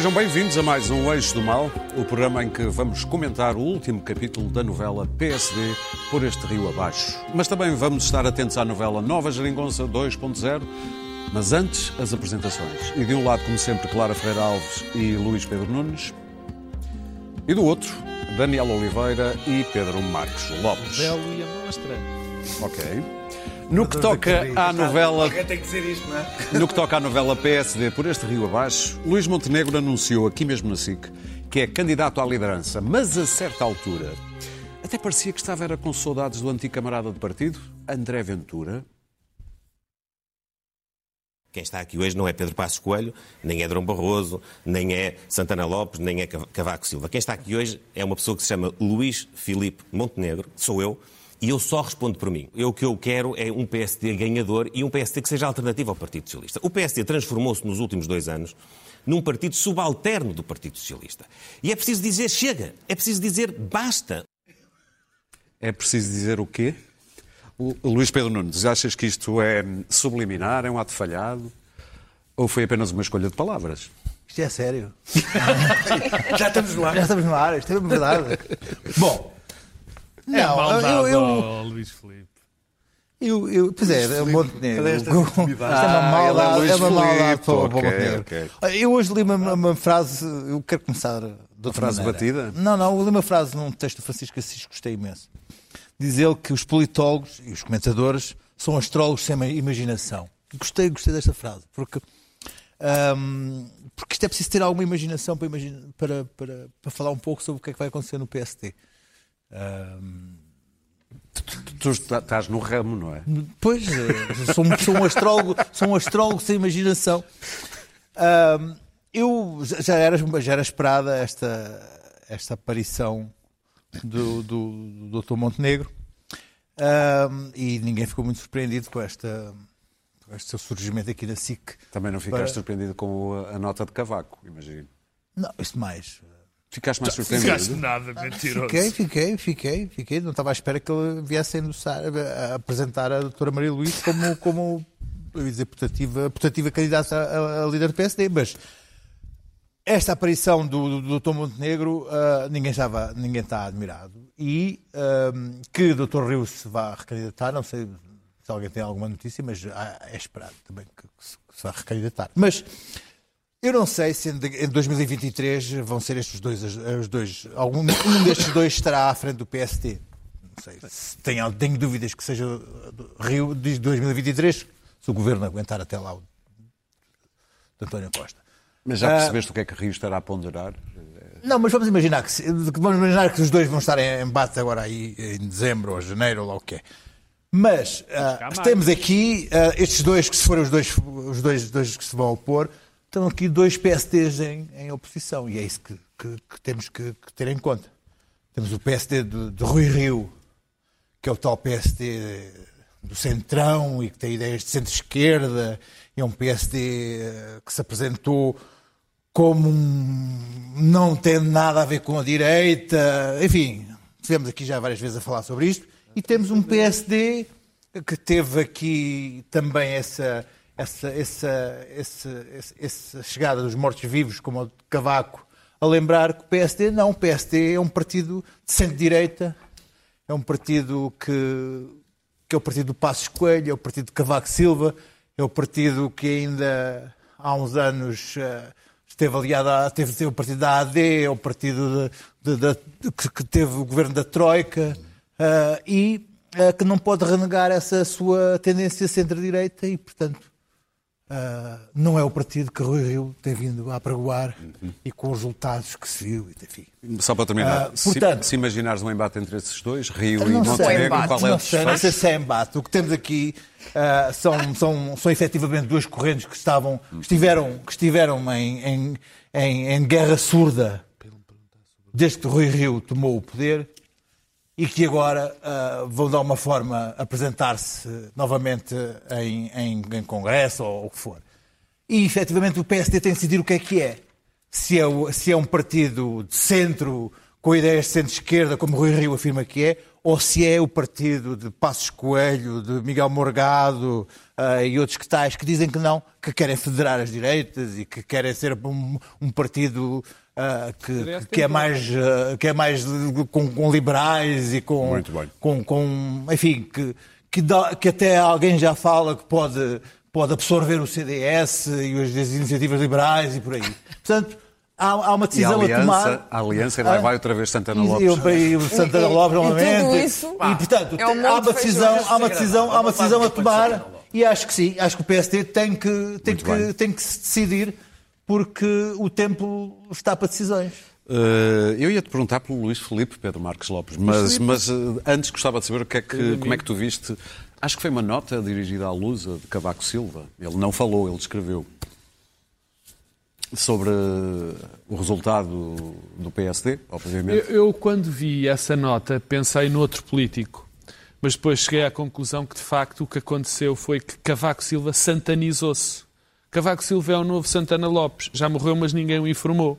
Sejam bem-vindos a mais um Eixo do Mal, o programa em que vamos comentar o último capítulo da novela PSD por este rio abaixo. Mas também vamos estar atentos à novela Nova Geringonça 2.0. Mas antes, as apresentações. E de um lado, como sempre, Clara Ferreira Alves e Luís Pedro Nunes. E do outro, Daniel Oliveira e Pedro Marcos Lopes. Belo e a mostra. Ok. No que toca à novela. Alguém tem que dizer isto, não é? No que toca à novela PSD por este rio abaixo, Luís Montenegro anunciou aqui mesmo na SIC que é candidato à liderança, mas a certa altura até parecia que estava era com saudades do antigo camarada de partido, André Ventura. Quem está aqui hoje não é Pedro Passos Coelho, nem é Drão Barroso, nem é Santana Lopes, nem é Cavaco Silva. Quem está aqui hoje é uma pessoa que se chama Luís Filipe Montenegro, sou eu, e eu só respondo por mim. Eu, o que eu quero é um PSD ganhador e um PSD que seja alternativo ao Partido Socialista. O PSD transformou-se nos últimos dois anos num partido subalterno do Partido Socialista. E é preciso dizer chega, é preciso dizer basta. É preciso dizer o quê? O Luís Pedro Nunes, achas que isto é subliminar, é um ato falhado? Ou foi apenas uma escolha de palavras? Isto é sério. Já estamos lá. Já estamos no ar, isto é verdade. Bom, É não, maldade eu, eu, ao Luís Filipe. eu, eu, pois é, é um Montenegro. Esta Isto é uma Ah, maldade, é é uma maldade Filipe, para o Montenegro. ok. Eu hoje li uma, uma frase, eu quero começar de outra frase maneira. batida? Não, não, eu li uma frase num texto do Francisco Assis, gostei imenso. Diz ele que os politólogos e os comentadores são astrólogos sem imaginação. Gostei, gostei desta frase, porque, ahm, porque isto é preciso ter alguma imaginação para, imagina- para, para, para falar um pouco sobre o que é que vai acontecer no PSD. Tu está- estás no ramo, não é? Pois, eh, sou, sou um astrólogo, sou um astrólogo sem imaginação. Eu já era, já era esperada esta, esta aparição do, do, do Dr. Montenegro e ninguém ficou muito surpreendido com, esta, com este seu surgimento aqui na SIC. Também não ficaste Para- surpreendido com a nota de cavaco, imagino. Não, isso mais. Ficaste mais Ficaste surpreendido? nada mentiroso. Fiquei, fiquei, fiquei, fiquei. Não estava à espera que ele viesse a, endossar, a apresentar a doutora Maria Luís como, como eu ia dizer, putativa, putativa candidata a, a líder do PSD, mas esta aparição do, do Dr. Montenegro, ah, ninguém, estava, ninguém está admirado. E ah, que o Dr. Rio se vá recandidatar, não sei se alguém tem alguma notícia, mas é esperado também que, que se, que se vá recandidatar. Mas eu não sei se em em 2023 vão ser estes dois, os dois algum um destes dois estará à frente do PST. Não sei. Se tenho, tenho dúvidas que seja do Rio de 2023, se o governo aguentar até lá o de António Costa. Mas já Ah. percebeste o que é que Rio estará a ponderar? Não, mas vamos imaginar que, se- vamos imaginar que os dois vão estar em embate agora aí em dezembro ou janeiro ou lá o que é. Mas ah, temos aqui ah, estes dois que se forem os dois, os dois, dois que se vão opor, estão aqui dois PSTs em, em oposição e é isso que, que- que temos que, que ter em conta. Temos o PSD de, de Rui Rio, que é o tal PSD do centrão e que tem ideias de centro-esquerda, é um PSD eh, que se apresentou como um, não tendo nada a ver com a direita, enfim, tivemos aqui já várias vezes a falar sobre isto, e temos um PSD que teve aqui também essa, essa, essa, essa, essa, chegada dos mortos-vivos, como o Cavaco, a lembrar que o PSD não, o PSD é um partido de centro-direita, é um partido que, que é o partido do Passos Coelho, é o partido de Cavaco Silva, é o partido que ainda há uns anos eh, esteve aliado, a, teve, teve o partido da AD, é o partido de- de- de- que, que teve o governo da Troika eh, e eh, que não pode renegar essa sua tendência centro-direita e, portanto, ah, não é o partido que Rui Rio tem vindo a apregoar e com os resultados que se viu. Enfim. Só para terminar, Ah, se- portanto- se, imaginares um embate entre esses dois, Rio e Montenegro, qual é o não sei, não sei se é embate. O que temos aqui ah, são, são, são efetivamente duas correntes que, estavam, que estiveram, que estiveram em, em, em, em guerra surda desde que Rui Rio tomou o poder e que agora ah, vão de alguma forma apresentar-se novamente em, em, em Congresso ou o que for. E efetivamente o PSD tem de decidir o que é que é. Se é, se é um partido de centro, com ideias de centro-esquerda, como Rui Rio afirma que é, ou se é o partido de Passos Coelho, de Miguel Morgado ah, e outros que tais que dizem que não, que querem federar as direitas e que querem ser um, um partido ah, que, que é mais, ah, que é mais com, com liberais e com, Muito bem. com, com enfim, que, que, dá- que até alguém já fala que pode, pode absorver o CDS e as, as iniciativas liberais e por aí. Portanto, há, há uma E a decisão a, aliança, tomar. a aliança, e lá Ah, vai outra vez Santana e- Lopes. E, e o Santana E- Lopes e novamente. tudo isso, e, portanto, é um há uma de decisão, há uma decisão, há uma decisão a tomar e acho que sim, acho que o PSD tem que, tem Muito que, bem. tem que se decidir porque o tempo está para decisões. Eh, eu ia te perguntar pelo Luís Filipe, Pedro Marques Lopes, mas, mas eh, antes gostava de saber o que é que, como é que tu viste. Acho que foi uma nota dirigida à Lusa de Cavaco Silva. Ele não falou, ele escreveu sobre o resultado do PSD, obviamente. Eu, eu, quando vi essa nota, pensei noutro político. Mas depois cheguei à conclusão que, de facto, o que aconteceu foi que Cavaco Silva santanizou-se. Cavaco Silva é o novo Santana Lopes. Já morreu, mas ninguém o informou.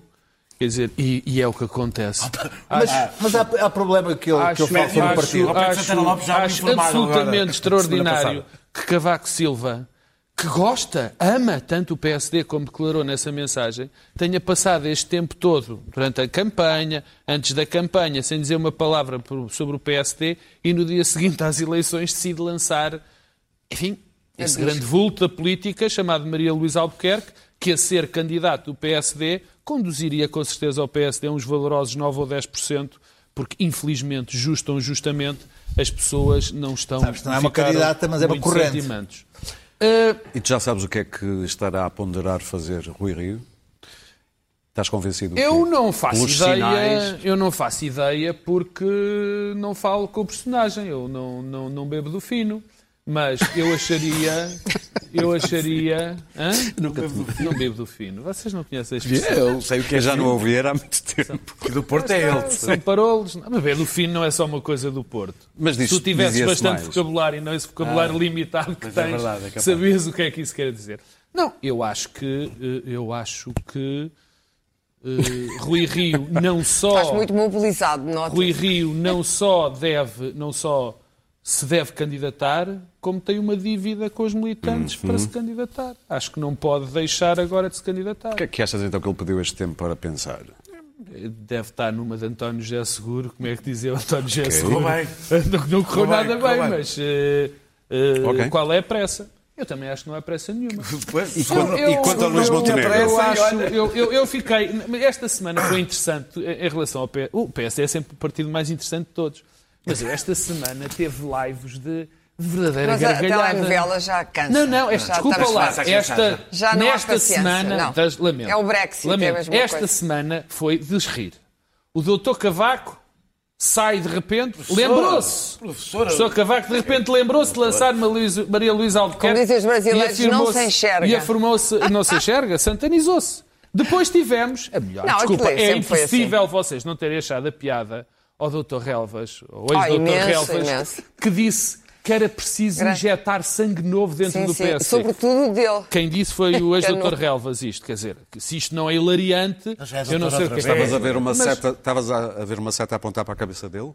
Quer dizer, e, e é o que acontece. Mas, mas há, há problema que ele, que ele fala sobre o partido. Acho informaram absolutamente agora, extraordinário que Cavaco Silva, que gosta, ama tanto o PSD como declarou nessa mensagem, tenha passado este tempo todo, durante a campanha, antes da campanha, sem dizer uma palavra sobre o PSD e no dia seguinte às eleições decide lançar, enfim, esse disco. grande vulto da política chamado Maria Luísa Albuquerque, que a ser candidato do PSD conduziria com certeza ao PSD uns valorosos 9 ou 10%, porque infelizmente, justo ou injustamente, as pessoas não estão. Sabes, não é uma candidata, mas é uma corrente. Uh, E tu já sabes o que é que estará a ponderar fazer Rui Rio? Estás convencido? eu que, não faço ideia, sinais, eu não faço ideia porque não falo com o personagem, eu não, não, não bebo do fino. Mas eu acharia, eu acharia, hã? Nunca te- não bebo do fino. Vocês não conhecem a expressão? Eu sei o que é já não ouvi era há muito tempo. que do Porto é ele. São parolos. Não, Beber do fino não é só uma coisa do Porto. Mas diz- Se tu tivesses bastante mais. vocabulário e não esse vocabulário limitado que é tens, verdade, é sabias o que é que isso quer dizer. Não, eu acho que, eh, eu acho que eh, Rui Rio não só... Estás muito mobilizado, nota. Rui Rio não só deve, não só se deve candidatar, como tem uma dívida com os militantes para se candidatar. Acho que não pode deixar agora de se candidatar. O que é que achas então que ele pediu este tempo para pensar? Deve estar numa de António José Seguro, como é que dizia o António José Seguro? Correu bem. Não, não correu bem, nada bem, bem. mas eh, eh, Ok. qual é a pressa? Eu também acho que não é pressa nenhuma. E quanto, e quanto ao Luís eu- Montenegro? Eu, Pressa, acho, eu, eu, eu fiquei. Esta semana foi interessante em em relação ao PS. O PS é sempre o partido mais interessante de todos. Mas eu, esta semana teve lives de, de verdadeira Mas a gargalhada. telenovela já cansa. Não, não, esta, Já desculpa lá. Esta, cansa. Já não nesta semana. não. das- lamento, É o Brexit, é a lamento, mesma Esta coisa. semana foi de rir. O doutor Cavaco sai de repente, lembrou-se. Professora. O professor Cavaco de repente lembrou-se de lançar Maria Luísa- Maria Luísa Albuquerque. Como dizem os brasileiros, não se enxerga. E afirmou-se, não se enxerga, santanizou-se. Depois tivemos, a melhor, Não, desculpa, é- é foi impossível vocês não terem achado a piada ao Dr. Relvas, Ah, ex-Dr. imenso, Relvas, imenso. que disse que era preciso Grande. injetar sangue novo dentro Sim, do sim. PSD. Sobretudo dele. Quem disse foi o Que ex-doutor Relvas isto. Quer dizer, que se isto não é hilariante, já é eu não sei o que outra está Estavas a ver uma Mas- seta, estavas a, ver uma seta a apontar para a cabeça dele?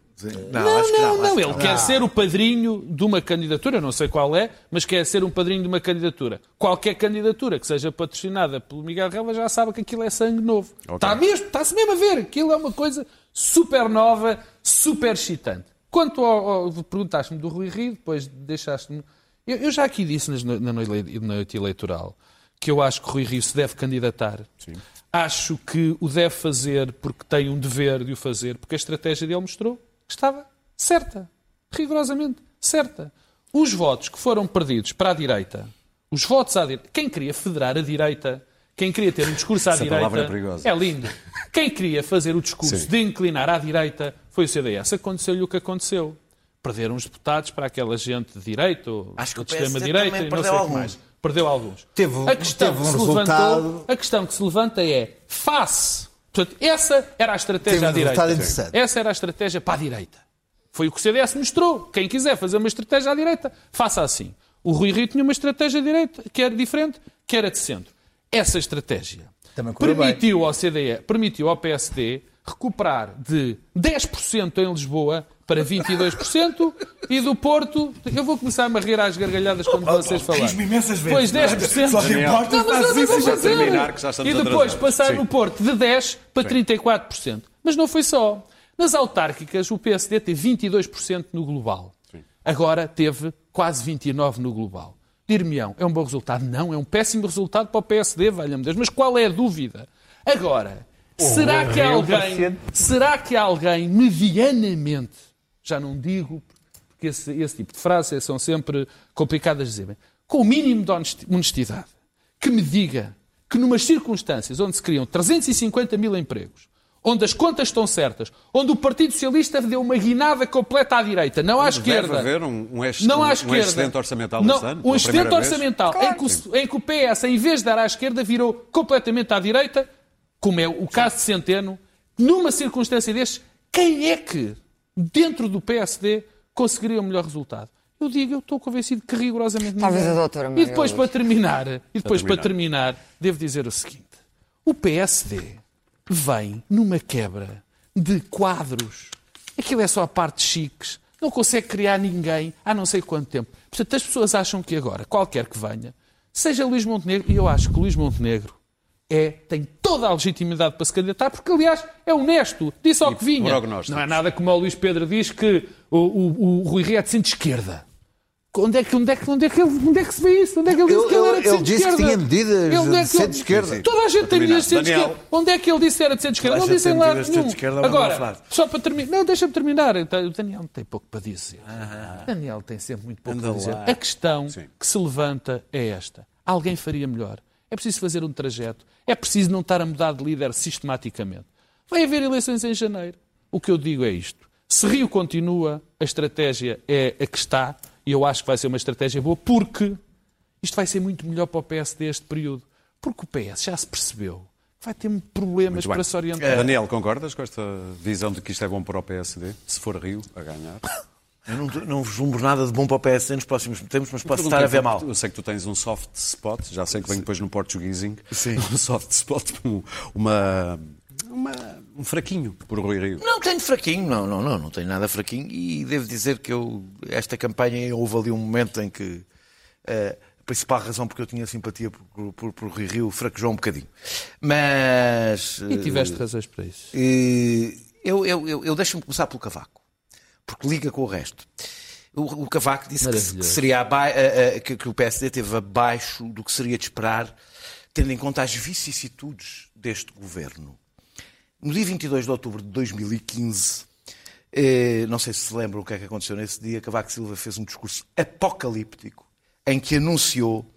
Não, Não, acho que não, não. não. acho Ele que quer ser o padrinho de uma candidatura, eu não sei qual é, mas quer ser um padrinho de uma candidatura. Qualquer candidatura que seja patrocinada pelo Miguel Relvas já sabe que aquilo é sangue novo. Está mesmo, está-se mesmo a ver. Aquilo é uma coisa super nova, super excitante. Quanto ao. ao perguntaste-me do Rui Rio, depois deixaste-me. Eu, eu já aqui disse nas na noite na noite eleitoral que eu acho que Rui Rio se deve candidatar. Acho que o deve fazer porque tem um dever de o fazer, porque a estratégia dele mostrou que estava certa. Rigorosamente certa. Os votos que foram perdidos para a direita, os votos à direita, quem queria federar a direita, quem queria ter um discurso à Essa direita, palavra é perigosa. é lindo. Quem queria fazer o discurso Sim. de inclinar à direita foi o CDS. Aconteceu-lhe o que aconteceu. Perderam os deputados para aquela gente de direita ou Acho que de extrema-direita e não sei o que mais. Perdeu alguns. Teve- a, questão teve um que se resultado- levantou, a questão que se levanta é face. Portanto, essa era a estratégia Teve um à direita. Essa era a estratégia para a direita. Foi o que o CDS mostrou. Quem quiser fazer uma estratégia à direita, faça assim. O Rui Rio tinha uma estratégia à direita, que era diferente, que era de centro. Essa estratégia Também correu bem. permitiu ao CDE, permitiu ao PSD recuperar de 10% em Lisboa para 22% e do Porto, eu vou começar a me rir às gargalhadas quando vocês falarem. Ris-me imensas vezes. Depois 10%. Só te importa Não, mas não isso. vou já fazer. terminar, que já estamos E depois passar Sim. no Porto de 10% para 34%. Mas não foi só. Nas autárquicas, o PSD teve 22% no global. Agora teve quase 29% no global. Dir-me-ão, é um bom resultado? Não, é um péssimo resultado para o PSD, valha-me Deus. Mas qual é a dúvida? Agora, será que alguém, será que alguém medianamente, já não digo, porque esse, esse tipo de frases são sempre complicadas de dizer, bem, com o mínimo de honesti- honestidade, que me diga que numas circunstâncias onde se criam 350 mil empregos, onde as contas estão certas, onde o Partido Socialista deu uma guinada completa à direita, não à esquerda. Deve haver um, um, ex- Não um, à um esquerda. excedente orçamental não, ano. Um excedente orçamental em, que o, em que o PS, em vez de dar à esquerda, virou completamente à direita, como é o caso de Centeno. Numa circunstância destes, quem é que, dentro do PSD, conseguiria o melhor resultado? Eu digo, eu estou convencido que rigorosamente Talvez ninguém. a doutora E Maria depois, Luz. para terminar, e depois terminar. para terminar, devo dizer o seguinte. O PSD vem numa quebra de quadros. Aquilo é só a parte chiques. Não consegue criar ninguém há não sei quanto tempo. Portanto, as pessoas acham que agora, qualquer que venha, seja Luís Montenegro, e eu acho que Luís Montenegro é, tem toda a legitimidade para se candidatar, porque, aliás, é honesto, disse ao que vinha. Não é nada como o Luís Pedro diz que o, o, o Rui Rio é de centro-esquerda. Onde é, que, onde, é que, onde, é que onde é que se vê isso? Onde é que ele disse Ele- que ele era de ele disse que centro-esquerda? tinha medidas Ele- de centro-esquerda. Toda a gente tem medidas de centro-esquerda. Onde é que ele disse que era de centro-esquerda? Não disse em lado nenhum. centro-esquerda, Agora, só para terminar. Não, deixa-me terminar. O Daniel não tem pouco para dizer. Daniel tem sempre muito pouco para dizer. lá. A questão Sim. que se levanta é esta. Alguém faria melhor. É preciso fazer um trajeto. É preciso não estar a mudar de líder sistematicamente. Vai haver eleições em janeiro. O que eu digo é isto. Se Rio continua, a estratégia é a que está, e eu acho que vai ser uma estratégia boa, porque isto vai ser muito melhor para o PSD este período. Porque o PS já se percebeu que vai ter problemas para se orientar. Daniel, concordas com esta visão de que isto é bom para o PSD? Se for Rio a ganhar? Eu não, não vislumbro nada de bom para o PSD nos próximos tempos, mas posso estar a ver mal. Eu sei que tu tens um soft spot, já sei que vem depois no Portuguesing. Sim. Um soft spot, um- uma, uma- um fraquinho por Rui Rio. Não tenho fraquinho, não, não, não, não tenho nada fraquinho e devo dizer que eu, esta campanha houve ali um momento em que eh, a principal razão porque eu tinha simpatia por, por, por Rui Rio fraquejou um bocadinho. Mas. E tiveste razões para isso. Eh, eu, eu, eu, eu deixo-me começar pelo Cavaco, porque liga com o resto. O, o Cavaco disse que, que seria aba- eh, eh, que, que o PSD teve abaixo do que seria de esperar, tendo em conta as vicissitudes deste governo. No dia 22 de outubro de 2015, eh, não sei se se lembram o que é que aconteceu nesse dia, Cavaco Silva fez um discurso apocalíptico em que anunciou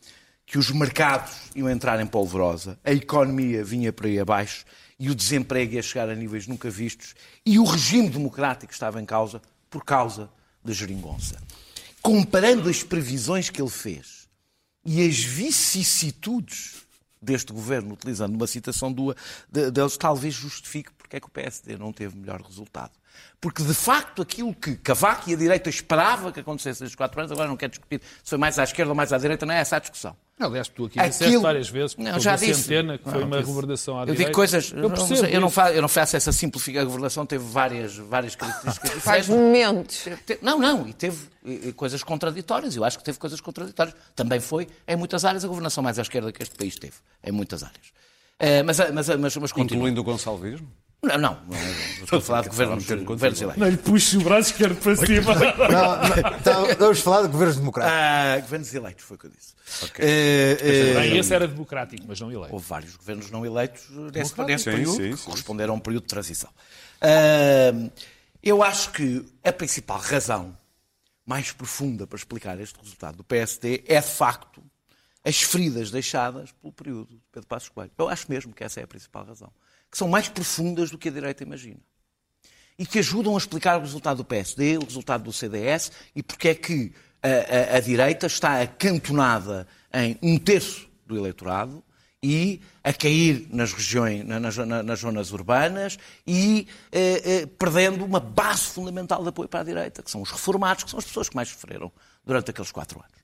que os mercados iam entrar em polvorosa, a economia vinha por aí abaixo e o desemprego ia chegar a níveis nunca vistos e o regime democrático estava em causa por causa da geringonça. Comparando as previsões que ele fez e as vicissitudes deste governo, utilizando uma citação do, de- deles, talvez justifique porque é que o PSD não teve melhor resultado. Porque, de facto, aquilo que Cavaco e a direita esperava que acontecesse nestes quatro anos, agora não quer discutir se foi mais à esquerda ou mais à direita, não é essa a discussão. Aliás, tu aqui Aquilo- disseste várias vezes, Não, já disse. centena, que foi Não, uma disse. reverdação à Eu direita. digo coisas, Eu percebo eu, não faço, eu não faço essa simplificação. A governação teve várias, várias características Faz momentos. Não, não, e teve e- e coisas contraditórias. Eu acho que teve coisas contraditórias. Também foi, em muitas áreas, a governação mais à esquerda que este país teve. Em muitas áreas. Eh, mas, mas, mas, mas continua. Incluindo o Gonçalvismo? Não, não, estou a falar de governos, a governos eleitos. Não lhe puxo o braço esquerdo para cima. Não, não, então, vamos falar de governos democráticos. Ah, governos eleitos, foi o que eu disse. Eh, eh, Bem, esse era democrático, mas não eleito. Houve vários governos não eleitos nesse, nesse Sim, período, sim, que sim. corresponderam a um período de transição. Ah, eu acho que a principal razão mais profunda para explicar este resultado do PSD é, de facto, as feridas deixadas pelo período de Pedro Passos Coelho. Eu acho mesmo que essa é a principal razão. Que são mais profundas do que a direita imagina. E que ajudam a explicar o resultado do PSD, o resultado do CDS e porque é que a, a- a direita está acantonada em um terço do eleitorado e a cair nas regiões, na- nas, na- nas zonas urbanas e eh, eh, perdendo uma base fundamental de apoio para a direita, que são os reformados, que são as pessoas que mais sofreram durante aqueles quatro anos.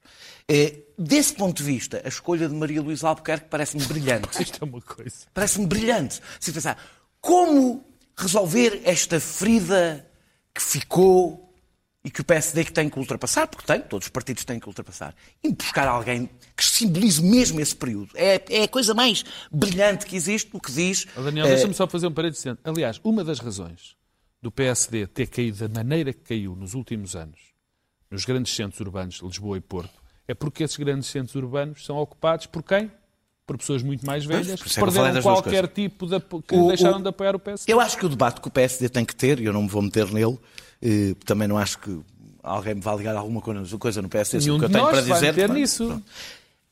Eh, desse ponto de vista, a escolha de Maria Luísa Albuquerque parece-me brilhante. Isto é uma coisa. Parece-me brilhante. Se pensar, como resolver esta ferida que ficou e que o PSD que tem que ultrapassar, porque tem, todos os partidos têm que ultrapassar, e buscar alguém que simbolize mesmo esse período. É, é a coisa mais brilhante que existe, o que diz. Oh, Daniel, eh, deixa-me só fazer um parênteses. Aliás, uma das razões do PSD ter caído da maneira que caiu nos últimos anos, nos grandes centros urbanos de Lisboa e Porto, é porque esses grandes centros urbanos são ocupados por quem? Por pessoas muito mais velhas, que é perderam qualquer tipo de que O- deixaram o- de apoiar o PSD. Eu acho que o debate que o PSD tem que ter, e eu não me vou meter nele, eh, também não acho que alguém me vá ligar alguma coisa no PSD sobre Nenhum o que eu de tenho nós para vai dizer. meter Pronto, nisso. pronto.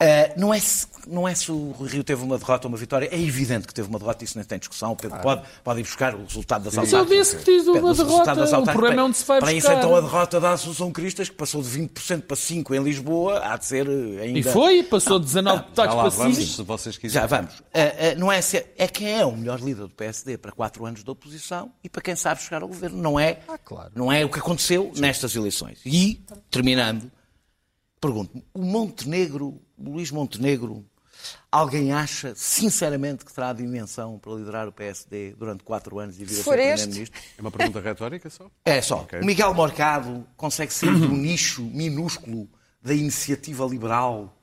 Eh, não, é se, não é se o Rui Rio teve uma derrota ou uma vitória, é evidente que teve uma derrota, isso nem tem discussão. O Pedro pode, pode ir buscar o resultado das Mas eu autárquicas. disse que tive uma Pedro, o resultado derrota, das o autárquicas, problema é onde se vai Para isso, buscar. então, a derrota da Assunção Cristas, que passou de 20% para 5% em Lisboa, há de ser eh, ainda... E foi, passou de 19 Já deputados para vamos, 5. se vocês Já quiserem. vamos. Ah, ah, não é, se- é quem é o melhor líder do PSD para quatro anos de oposição e para quem sabe chegar ao governo. Não é, claro. não é o que aconteceu nestas eleições. E, terminando, pergunto-me, o Montenegro, o Luís Montenegro, alguém acha sinceramente que terá dimensão para liderar o PSD durante quatro anos e vir a Se ser primeiro-ministro? É uma pergunta retórica só? É só. Ok. O Miguel Morcado consegue ser um nicho minúsculo da iniciativa liberal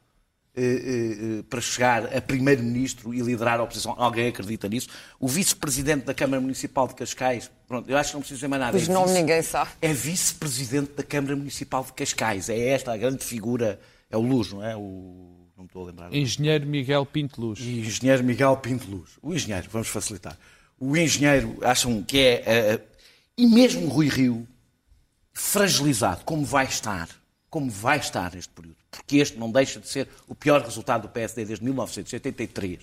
para chegar a primeiro-ministro e liderar a oposição. Alguém acredita nisso? O vice-presidente da Câmara Municipal de Cascais, pronto, eu acho que não preciso dizer mais nada. Os é nomes vice- ninguém sabe. É vice-presidente da Câmara Municipal de Cascais. É esta a grande figura. É o Luz, não é? O... Não me estou a lembrar. Engenheiro Miguel Pinto Luz. Engenheiro Miguel Pinto Luz. O engenheiro, vamos facilitar. O engenheiro acham que é. eh, eh, e mesmo o Rui Rio, fragilizado, como vai estar, como vai estar neste período, porque este não deixa de ser o pior resultado do PSD desde 1983.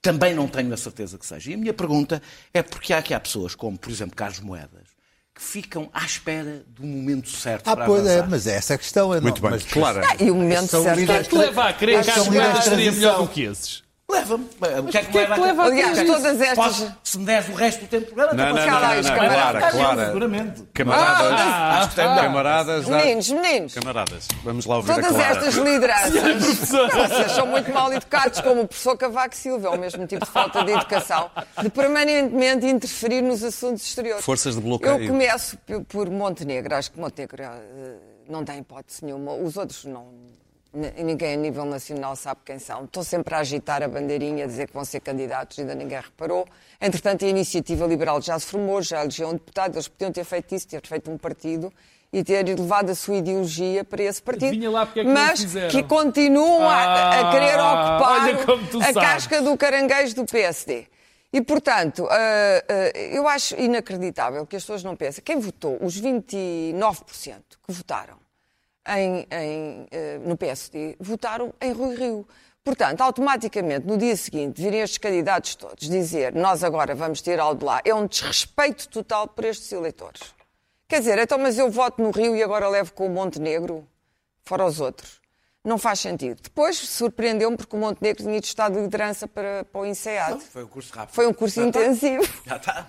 Também não tenho a certeza que seja. E a minha pergunta é porque há aqui há pessoas, como por exemplo Carlos Moedas, que ficam à espera do momento certo Ah, para pois é, avançar. mas essa é a questão. É, Muito não, bem, mas, claro. E o momento certo. O que leva a crer que líderes moedas seria melhor do que esses? Leva-me. O que é que me que leva Aliás, todas estas. Posso, se me deres o resto do tempo do programa, Não, não, não, não, não, Clara. Clara. Seguramente. Camaradas, Acho que tem melhor. camaradas, dá- Meninos, meninos. camaradas. Vamos lá ouvir a Todas estas lideranças, vocês são muito mal educados, como o professor Cavaco Silva, é o mesmo tipo de falta de educação, de permanentemente interferir nos assuntos exteriores. Forças de bloqueio. Eu começo por Montenegro, acho que Montenegro eh, não tem hipótese nenhuma, os outros não. Ninguém a nível nacional sabe quem são. Estou sempre a agitar a bandeirinha, a dizer que vão ser candidatos, ainda ninguém reparou. Entretanto, a iniciativa liberal já se formou, já elegeu um deputado, eles podiam ter feito isso, ter feito um partido e ter levado a sua ideologia para esse partido. É que Mas que continuam a, a querer Ah, ocupar a sabes. casca do caranguejo do PSD. E, portanto, ah, ah, eu acho inacreditável que as pessoas não pensem. Quem votou, os 29% que votaram em- em, eh, no PSD, votaram em Rui Rio. Portanto, automaticamente, no dia seguinte, virem estes candidatos todos dizer nós agora vamos ter algo de lá, é um desrespeito total por estes eleitores. Quer dizer, então, mas eu voto no Rio e agora levo com o Montenegro, fora os outros. Não faz sentido. Depois surpreendeu-me porque o Montenegro tinha estado de liderança para, para o INSEAD. Foi um curso rápido. Foi um curso Já está. intensivo. Já está.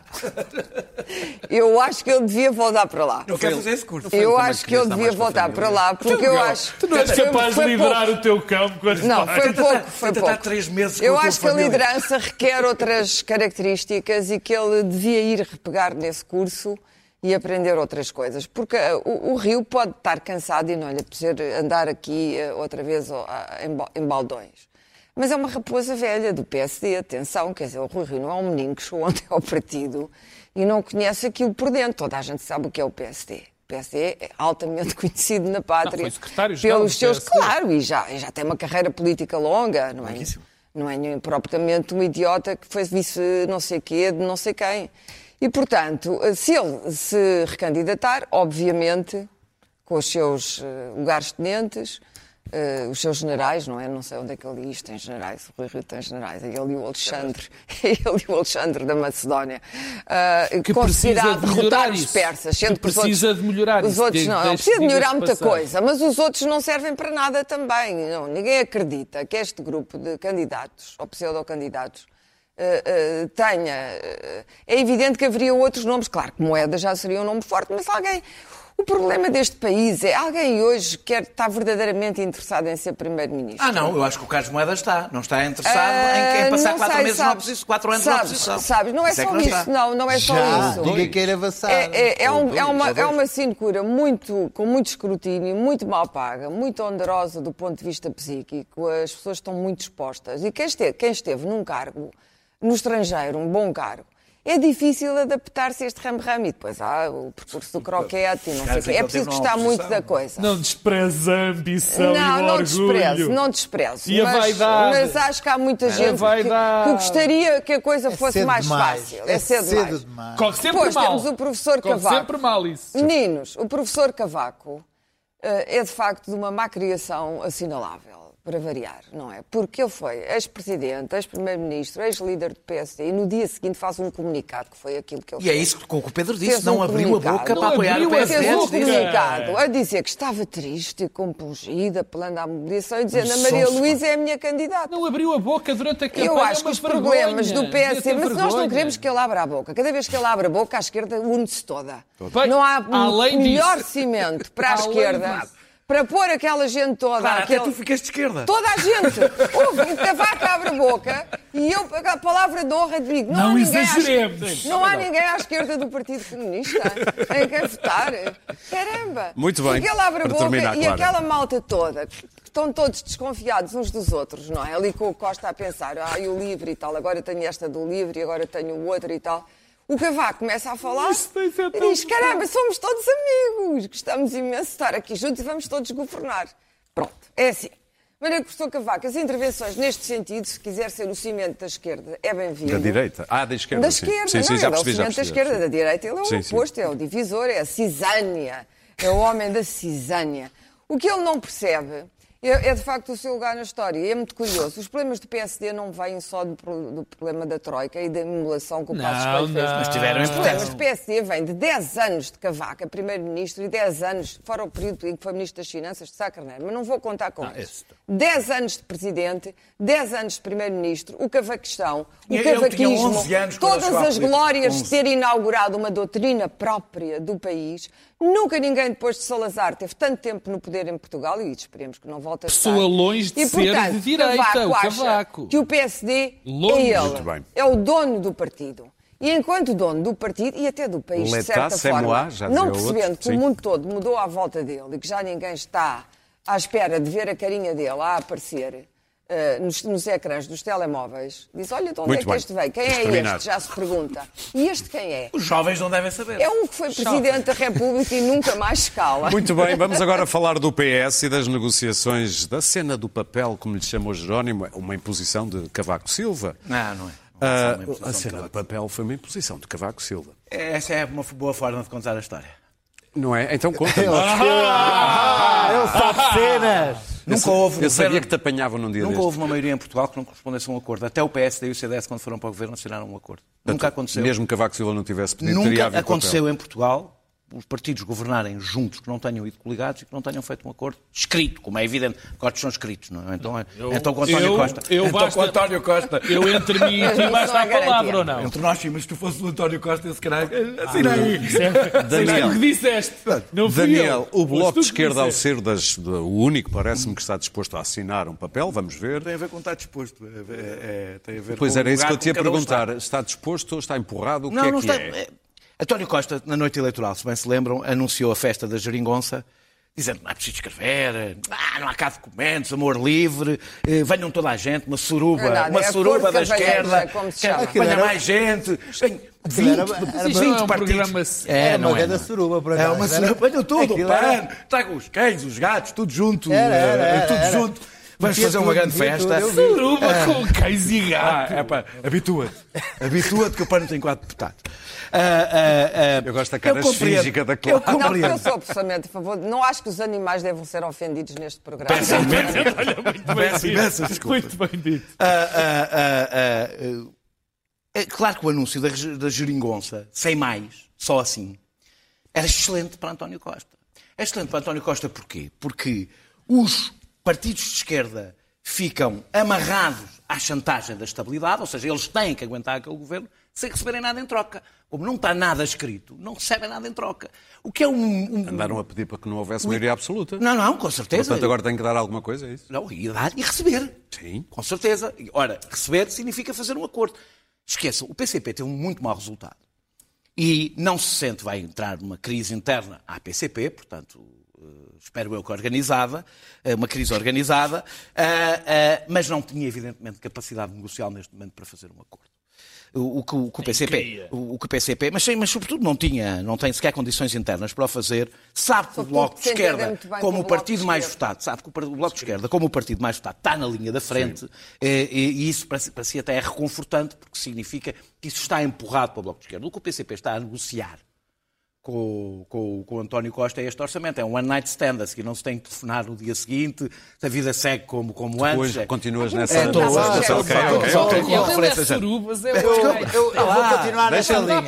Eu acho que ele devia voltar para lá. Não quero fazer esse curso. Eu acho que estar devia com voltar para lá, porque eu acho. Tu não és capaz de liderar o teu campo quando Não, foi pouco, foi pouco. três meses com Eu acho que a liderança requer outras características e que ele devia ir repegar nesse curso e aprender outras coisas. Porque uh, o, o Rio pode estar cansado e não lhe apetecer andar aqui uh, outra vez uh, em, ba- em baldões. Mas é uma raposa velha do PSD, atenção, quer dizer, o Rui Rio não é um menino que chegou ontem ao partido e não conhece aquilo por dentro. Toda a gente sabe o que é o PSD. O PSD é altamente conhecido na pátria. foi secretário-geral pelos seus, claro, e já, e já tem uma carreira política longa, não é? Não é propriamente um idiota que foi vice não sei quê de não sei quem. E, portanto, se ele se recandidatar, obviamente, com os seus eh, lugares tenentes, eh, os seus generais, não é? Não sei onde é que ele diz, tem generais, o Rui Rio tem generais, é ele e o Alexandre, é ele e o Alexandre da Macedónia, ah, Que precisa de derrotar os persas, sendo Que precisa outros, de melhorar os isso, outros não, não deixe- precisa de melhorar muita passagem. coisa, mas os outros não servem para nada também. Não, ninguém acredita que este grupo de candidatos, ou pseudo-candidatos, eh, tenha. eh, é evidente que haveria outros nomes, claro que Moeda já seria um nome forte, mas alguém. O problema deste país é alguém hoje quer estar verdadeiramente interessado em ser primeiro-ministro. Ah, não, eu acho que o Carlos Moeda está. Não está interessado em, em passar Ah, não quatro sei, meses na sabes, oposição, quatro anos sabes, na oposição. Sabes, não é é só não isso, está. não, não é só Já, isso. ninguém queira avançar. É, é- é um- é uma, é uma sinecura muito, com muito escrutínio, muito mal paga, muito onerosa do ponto de vista psíquico. As pessoas estão muito expostas. E quem esteve, quem esteve num cargo no estrangeiro, um bom cargo, é difícil adaptar-se a este ramo-ramo. E depois há o percurso do croquete e não sei o quê. É preciso gostar muito da coisa. Não despreza a ambição e Não, o não orgulho. desprezo, não desprezo. E a mas, vaidade? mas acho que há muita gente que, que gostaria que a coisa fosse cedo mais demais. fácil. É É cedo, cedo demais. demais. Corre sempre Depois mal. temos o professor Corre Cavaco. sempre mal isso. Meninos, o professor Cavaco eh, é de facto de uma má criação assinalável, para variar, não é? Porque ele foi ex-presidente, ex-primeiro-ministro, ex-líder do PSD e no dia seguinte faz um comunicado, que foi aquilo que ele E é isso que o Pedro disse, Fez não um abriu a boca para apoiar o PSD. Fez um comunicado a dizer que estava triste e compungida pela a mobilização e dizendo a Maria Luísa é a minha candidata. Não abriu a boca durante a campanha. Eu acho é que uma os vergonha. problemas do Devia PSD, mas nós não vergonha. queremos que ele abra a boca. Cada vez que ele abre a boca, a esquerda une-se toda. Bem, não há melhor disso- cimento para a esquerda para pôr aquela gente toda. Claro, até aquele- tu ficaste de esquerda. Toda a gente. Ouve, o Cavaco abre a boca e eu, a palavra de honra, digo: não, Não há ninguém à exageremos. esquerda- Não há ninguém à esquerda do Partido Comunista em quem votar. Caramba! Muito bem. Porque ele abre a boca terminar, e Clara. aquela malta toda, que estão todos desconfiados uns dos outros, não é? Ali com o Costa a pensar: ah, e o livre e tal, agora tenho esta do livre e agora tenho o outro e tal. O Cavaco começa a falar sido e diz: caramba, somos todos amigos, gostamos imenso de estar aqui juntos e vamos todos governar. Pronto, é assim. Maria Professor Cavaco, as intervenções neste sentido, se quiser ser o cimento da esquerda, é bem-vindo. Da direita. Ah, da esquerda. Da sim. esquerda, Sim, sim, não, já ele é o percebi, cimento da percebi. esquerda, da direita ele é o Sim, sim. oposto, é o divisor, é a cisânia, é o homem da cisânia. O que ele não percebe é, é, de facto o seu lugar na história. E é muito curioso. Os problemas do PSD não vêm só do, do problema da Troika e da emulação que o Passos Não, Coelho fez. não. Mas tiveram Os problemas do. PSD vêm de 10 anos de Cavaco, a primeiro-ministro, e 10 anos, fora o período em que foi ministro das Finanças, de Sá Carneiro. Mas não vou contar com isso. 10 anos de presidente, 10 anos de primeiro-ministro, o cavaquistão, o Ele tinha cavaquismo, 11 anos quando todas as glórias 11. de ter inaugurado uma doutrina própria do país. Nunca ninguém, depois de Salazar, teve tanto tempo no poder em Portugal, e esperemos que não volte a estar. Pessoa longe de e, ser portanto, de direita, Cavaco o Cavaco. que o PSD Longe. é ele. É o dono do partido. E enquanto dono do partido e até do país, de certa forma, moi, já não percebendo outro, que o sim. mundo todo mudou à volta dele e que já ninguém está à espera de ver a carinha dele a aparecer eh, nos, nos ecrãs dos telemóveis, diz, olha de onde Muito é que bem. este veio? Quem é este? Já se pergunta. E este quem é? Os jovens não devem saber. É um que foi Presidente da República e nunca mais escala. Muito bem, vamos agora falar do PS e das negociações da cena do papel, como lhe chamou Jerónimo, uma imposição de Cavaco Silva. Não, não é. Não Ah, é imposição a cena do papel foi uma imposição de Cavaco Silva. Essa é uma boa forma de contar a história. Não é? Então conta Ah, ele sabe cenas! Nunca houve um Eu sabia governo- que te apanhavam num dia Nunca destes. houve uma maioria em Portugal que não correspondesse a um acordo. Até o PSD e o CDS, quando foram para o governo, assinaram um acordo. Nunca aconteceu. Mesmo que Cavaco Silva não tivesse pedido, teria Nunca aconteceu papel. em Portugal os partidos governarem juntos, que não tenham ido coligados e que não tenham feito um acordo escrito, como é evidente. Acordos são escritos, não é? Então, é- então com António eu- Costa. eu então basta- com António Costa. Eu entre mim e ti basta é a palavra ou não? Entre nós, sim, mas se tu fosses o António Costa, esse caralho, assina aí. Daniel. o que disseste. Não fui Daniel, eu. o Bloco de que Esquerda, ao ser das- do- o único, parece-me que está disposto a assinar um papel, vamos ver. Tem a ver com estar disposto. É, é- é- tem a ver Pois com era isso que eu te ia um está. perguntar. Está disposto ou está empurrado? O Não, que é não que está. é? É- António Costa, na noite eleitoral, se bem se lembram, anunciou a festa da Geringonça, dizendo não é preciso escrever, ah, não há cá documentos, amor livre, eh, venham toda a gente, uma suruba, Não é uma é suruba da esquerda, como se que- chama. que venha Aquilo era- mais gente, vem 20, era- era- Mas isto não é um partidos. programa... É, Era não uma é, grande não. suruba, por É uma suruba, venham tudo, Aquilo pano, era- traga os cães, os gatos, tudo junto, Era, era, eh, era, tudo era. junto. Vamos fazer uma grande festa. Suruba com cães e Ah, gato. é pá, habitua-te. Habitua-te que o pano tem quatro deputados. Ah, ah, ah, Eu gosto da cara compreendo- esfíngica da Eu Clara. Não, eu compreendo. sou absolutamente a favor. Não acho que os animais devem ser ofendidos neste programa. Peço imensa- Muito bem Peço dito. imensas desculpas. Muito bem dito. É claro que o anúncio da, da geringonça, sem mais, só assim, era excelente para António Costa. É excelente para António Costa porquê? Porque os partidos de esquerda ficam amarrados à chantagem da estabilidade, ou seja, eles têm que aguentar aquele governo sem receberem nada em troca. Como não está nada escrito, não recebem nada em troca. O que é um. um... Andaram a pedir para que não houvesse maioria absoluta. Não, não, com certeza. Portanto, agora tem que dar alguma coisa, é isso? Não, e dar e receber. Sim. Com certeza. Ora, receber significa fazer um acordo. Esqueçam, o PCP teve um muito mau resultado. E não se sente, vai entrar numa crise interna à PCP, portanto, eh, espero eu que organizada, eh, uma crise organizada, eh, mas não tinha, evidentemente, capacidade negocial neste momento para fazer um acordo o, que, o, que o PCP, o, o, que o PCP, mas, mas sobretudo não tinha, não tem sequer condições internas para o fazer, sabe que o Bloco de Esquerda, como o partido mais votado, sabe que o Bloco de Esquerda, como o partido mais votado, está na linha da frente, e, e, isso para si, para si até é reconfortante, porque significa que isso está empurrado para o Bloco de Esquerda. O que o PCP está a negociar com, com, com o António Costa é este orçamento. É um one night stand, a seguir não se tem que telefonar no dia seguinte, a vida segue como, como antes. Depois continuas nessa... É, estou, surubas, é Eu vou continuar nessa linha.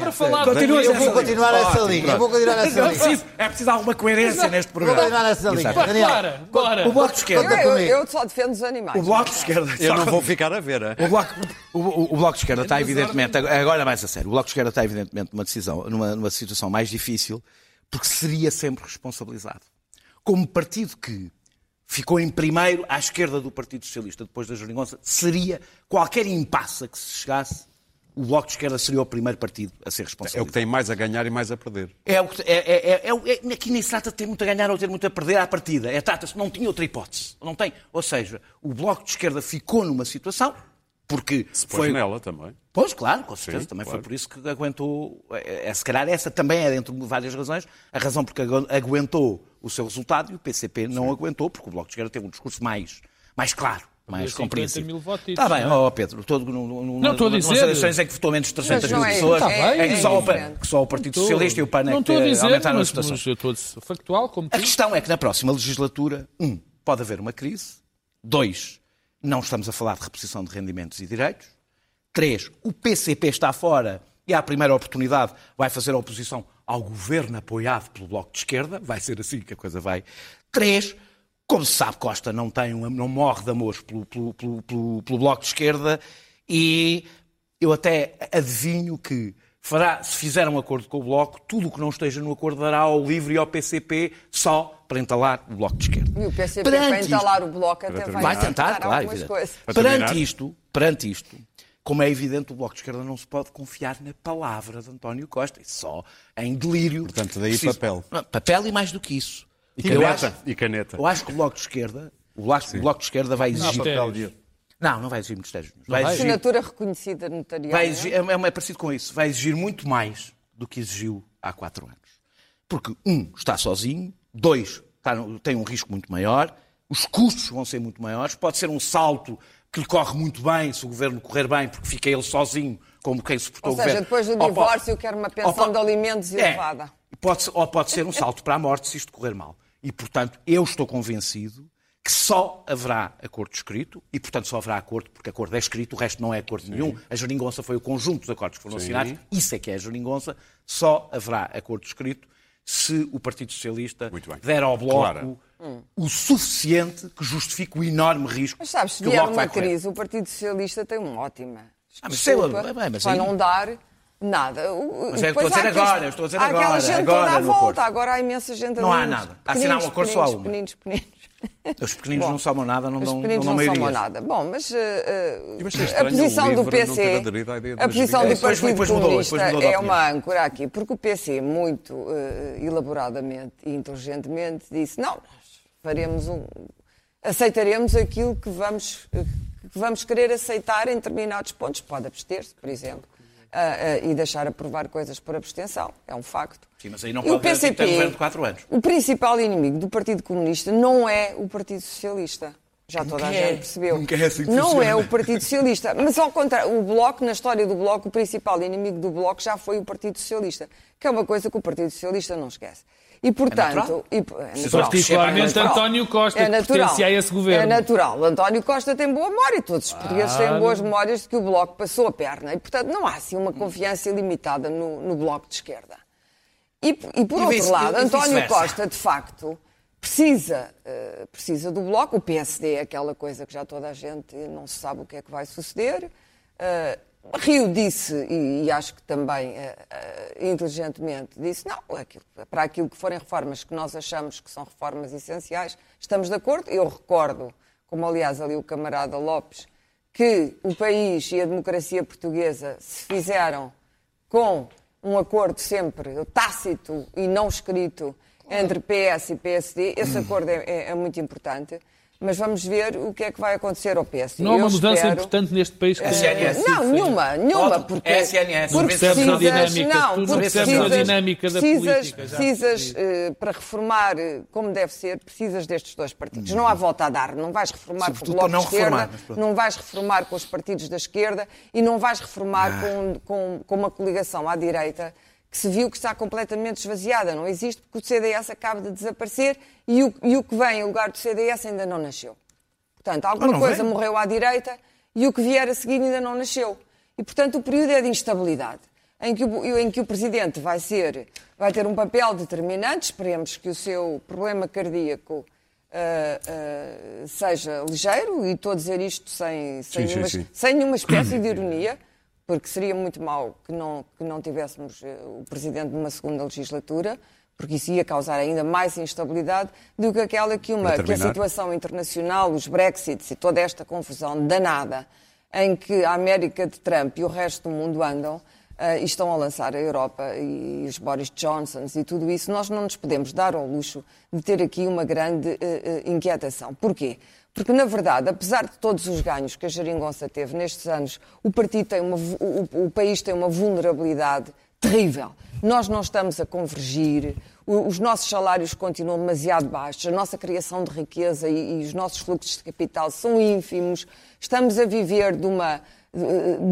Eu vou continuar nessa linha. Eu vou continuar nessa linha. É preciso alguma coerência neste programa. Vou continuar nessa linha. Bora, bora. O Bloco de Esquerda... Eu só defendo os animais. O Bloco de Esquerda... Eu não vou ficar a ver. O Bloco, o, o Bloco de Esquerda está evidentemente... Agora mais a sério. O Bloco de Esquerda está evidentemente numa decisão, numa, numa situação mais difícil difícil, porque seria sempre responsabilizado. Como partido que ficou em primeiro à esquerda do Partido Socialista depois da Jeringonça, seria qualquer impasse que se chegasse, o Bloco de Esquerda seria o primeiro partido a ser responsável. É o que tem mais a ganhar e mais a perder. É o que, é, é, é, é, aqui nem se trata de ter muito a ganhar ou ter muito a perder à partida. É trata-se, não tinha outra hipótese. Não tem. Ou seja, o Bloco de Esquerda ficou numa situação porque se pôs foi nela também. Pois, claro, com certeza. Sim, também claro. foi por isso que aguentou. É, é, se calhar essa também é, dentro de várias razões, a razão porque aguentou o seu resultado e o PCP não Sim. aguentou, porque o Bloco de Esquerda teve um discurso mais, mais claro. Mais compreensível. Está bem, ó oh, Pedro, todo, no, no, não estou a dizer. eleições em que votou menos de 300 mil é, pessoas, é, em que, só o, que só o Partido estou, Socialista e o PAN é que dizer, aumentaram mas, a situação. Mas eu estou factual, como A questão é que na próxima legislatura, um, pode haver uma crise, dois, não estamos a falar de reposição de rendimentos e direitos. Três, o PCP está fora e, à primeira oportunidade, vai fazer oposição ao governo apoiado pelo Bloco de Esquerda. Vai ser assim que a coisa vai. Três, como se sabe, Costa não, tem não morre de amor pelo, pelo, pelo, pelo Bloco de Esquerda e eu até adivinho que fará, se fizer um acordo com o Bloco, tudo o que não esteja no acordo dará ao LIVRE e ao PCP só para entalar o Bloco de Esquerda. E o PCP perante para entalar isto, o Bloco até vai, vai tentar, claro. Perante isto, perante isto, como é evidente, o Bloco de Esquerda não se pode confiar na palavra de António Costa, só em delírio. Portanto, daí preciso... papel. papel e mais do que isso. E caneta. Eu acho, e caneta. Eu acho que o Bloco de Esquerda, o Bloco de Esquerda vai exigir... Não, não, não vai exigir ministérios. Vai exigir... Assinatura reconhecida notarial. Vai exigir, é, é, é parecido com isso. Vai exigir muito mais do que exigiu há quatro anos. Porque, um, está sozinho, dois, está, tem um risco muito maior, os custos vão ser muito maiores, pode ser um salto que lhe corre muito bem, se o governo correr bem, porque fica ele sozinho, como quem suportou o governo. Ou seja, depois do divórcio, pode, quer uma pensão pode, de alimentos é, elevada. Pode, ou pode ser um salto para a morte se isto correr mal. E, portanto, eu estou convencido que só haverá acordo escrito, e, portanto, só haverá acordo porque acordo é escrito, o resto não é acordo Sim. nenhum. A geringonça foi o conjunto dos acordos que foram Sim. assinados, isso é que é a geringonça. Só haverá acordo escrito se o Partido Socialista der ao Bloco claro. o suficiente que justifique o enorme risco mas sabes, se que vier uma crise, o Partido Socialista tem uma ótima ah, mas é, bem, mas para aí... não dar nada. Mas é, estou a dizer agora, estou a dizer agora. Há aquela gente agora, toda à volta, agora há imensa gente Não há nada. Assinar um acordo só há uma. Pequeninos, pequeninos. Os pequeninos Bom, não somam nada, não dão, Os pequeninos não, não somam nada. Bom, mas uh, a posição do PC, a posição do Partido Comunista é uma âncora aqui, porque o PC, muito uh, elaboradamente e inteligentemente, disse, não, nós faremos um... aceitaremos aquilo que vamos, que vamos querer aceitar em determinados pontos. Pode abster-se, por exemplo uh, uh, e deixar aprovar coisas por abstenção. É um facto. Sim, mas aí não pode o PCP, durante quatro anos. O principal inimigo do Partido Comunista não é o Partido Socialista. Já toda a gente percebeu. É assim não é o Partido Socialista. Mas ao contrário, o Bloco, na história do Bloco, o principal inimigo do Bloco já foi o Partido Socialista, que é uma coisa que o Partido Socialista não esquece. E, portanto, é, e, é natural. particularmente é António Costa, é que pertencia a esse governo. É natural. António Costa tem boa memória, todos os portugueses têm boas memórias de que o Bloco passou a perna. E, portanto, não há assim uma confiança ilimitada no, no Bloco de esquerda. E, e por e outro lado, António Costa, de facto, precisa, uh, precisa do Bloco. O PSD é aquela coisa que já toda a gente não se sabe o que é que vai suceder. Uh, Rio disse, e, e acho que também uh, uh, inteligentemente disse, não, aquilo, para aquilo que forem reformas que nós achamos que são reformas essenciais, estamos de acordo. Eu recordo, como aliás ali o camarada Lopes, que o país e a democracia portuguesa se fizeram com um acordo sempre tácito e não escrito entre PS e PSD. Esse acordo é, é, é muito importante mas vamos ver o que é que vai acontecer ao PS. Não há uma mudança espero... importante neste país. Que SNS. Não, nenhuma, nenhuma. Porque, SNS. porque precisas, a dinâmica, não, porque precisas, a dinâmica da precisas, política. Precisas, uh, para reformar uh, como deve ser, precisas destes dois partidos. Não há volta a dar. Não vais reformar com o Bloco de Esquerda, não vais reformar com os partidos da esquerda e não vais reformar ah. com, com, com uma coligação à direita que se viu que está completamente esvaziada. Não existe porque o CDS acaba de desaparecer e o, e o que vem em lugar do CDS ainda não nasceu. Portanto, alguma ah, coisa vem. morreu à direita e o que vier a seguir ainda não nasceu. E, portanto, o período é de instabilidade, em que o, em que o Presidente vai, ser, vai ter um papel determinante. Esperemos que o seu problema cardíaco uh, uh, seja ligeiro, e estou a dizer isto sem, sem, sim, nenhuma, sim, sim. sem nenhuma espécie de ironia porque seria muito mau que não, que não tivéssemos eh, o Presidente numa segunda legislatura, porque isso ia causar ainda mais instabilidade do que aquela que, uma, que a situação internacional, os Brexits e toda esta confusão danada em que a América de Trump e o resto do mundo andam uh, e estão a lançar a Europa e os Boris Johnsons e tudo isso, nós não nos podemos dar ao luxo de ter aqui uma grande uh, uh, inquietação. Porquê? Porque, na verdade, apesar de todos os ganhos que a Jeringonça teve nestes anos, o, partido tem uma, o, o país tem uma vulnerabilidade terrível. Nós não estamos a convergir, os nossos salários continuam demasiado baixos, a nossa criação de riqueza e, e os nossos fluxos de capital são ínfimos, estamos a viver de uma,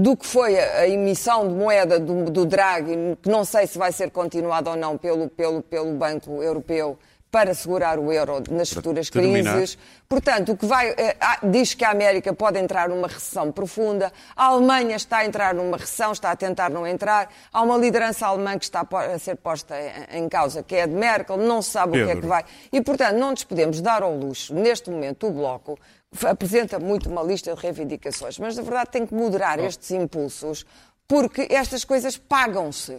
do que foi a emissão de moeda do, do Draghi, que não sei se vai ser continuada ou não pelo, pelo, pelo Banco Europeu, para segurar o euro nas futuras terminar. crises. Portanto, o que vai, eh, diz que a América pode entrar numa recessão profunda, a Alemanha está a entrar numa recessão, está a tentar não entrar, há uma liderança alemã que está a ser posta em causa, que é a de Merkel, não se sabe Pedro. o que é que vai. E, portanto, não nos podemos dar ao luxo, neste momento, o Bloco apresenta muito uma lista de reivindicações, mas, na verdade, tem que moderar oh. estes impulsos, porque estas coisas pagam-se.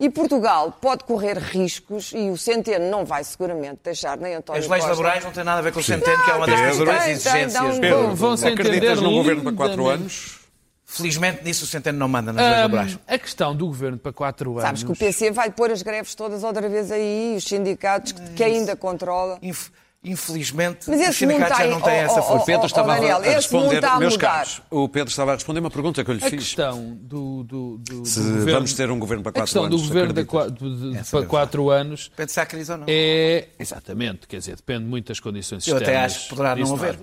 E Portugal pode correr riscos e o Centeno não vai seguramente deixar nem António As leis Costa. laborais não têm nada a ver com o Centeno, que é uma das principais exigências. Pedro, vão-se entender num governo para quatro anos? Felizmente nisso o Centeno não manda nas leis laborais. A questão do governo para quatro anos... Sabes que o PC vai pôr as greves todas outra vez aí, os sindicatos que, que ainda controla... Inf Infelizmente, os sindicatos já não têm oh, essa força. O Pedro estava oh, a responder, a meus caros, o Pedro estava a responder uma pergunta que eu lhe a fiz. questão do, do, do, Se do governo, vamos ter um governo para quatro anos. A questão do governo de, de, para quatro anos depende se há crise ou não. É, exatamente, quer dizer, depende muito das condições externas. Eu até acho que poderá não haver.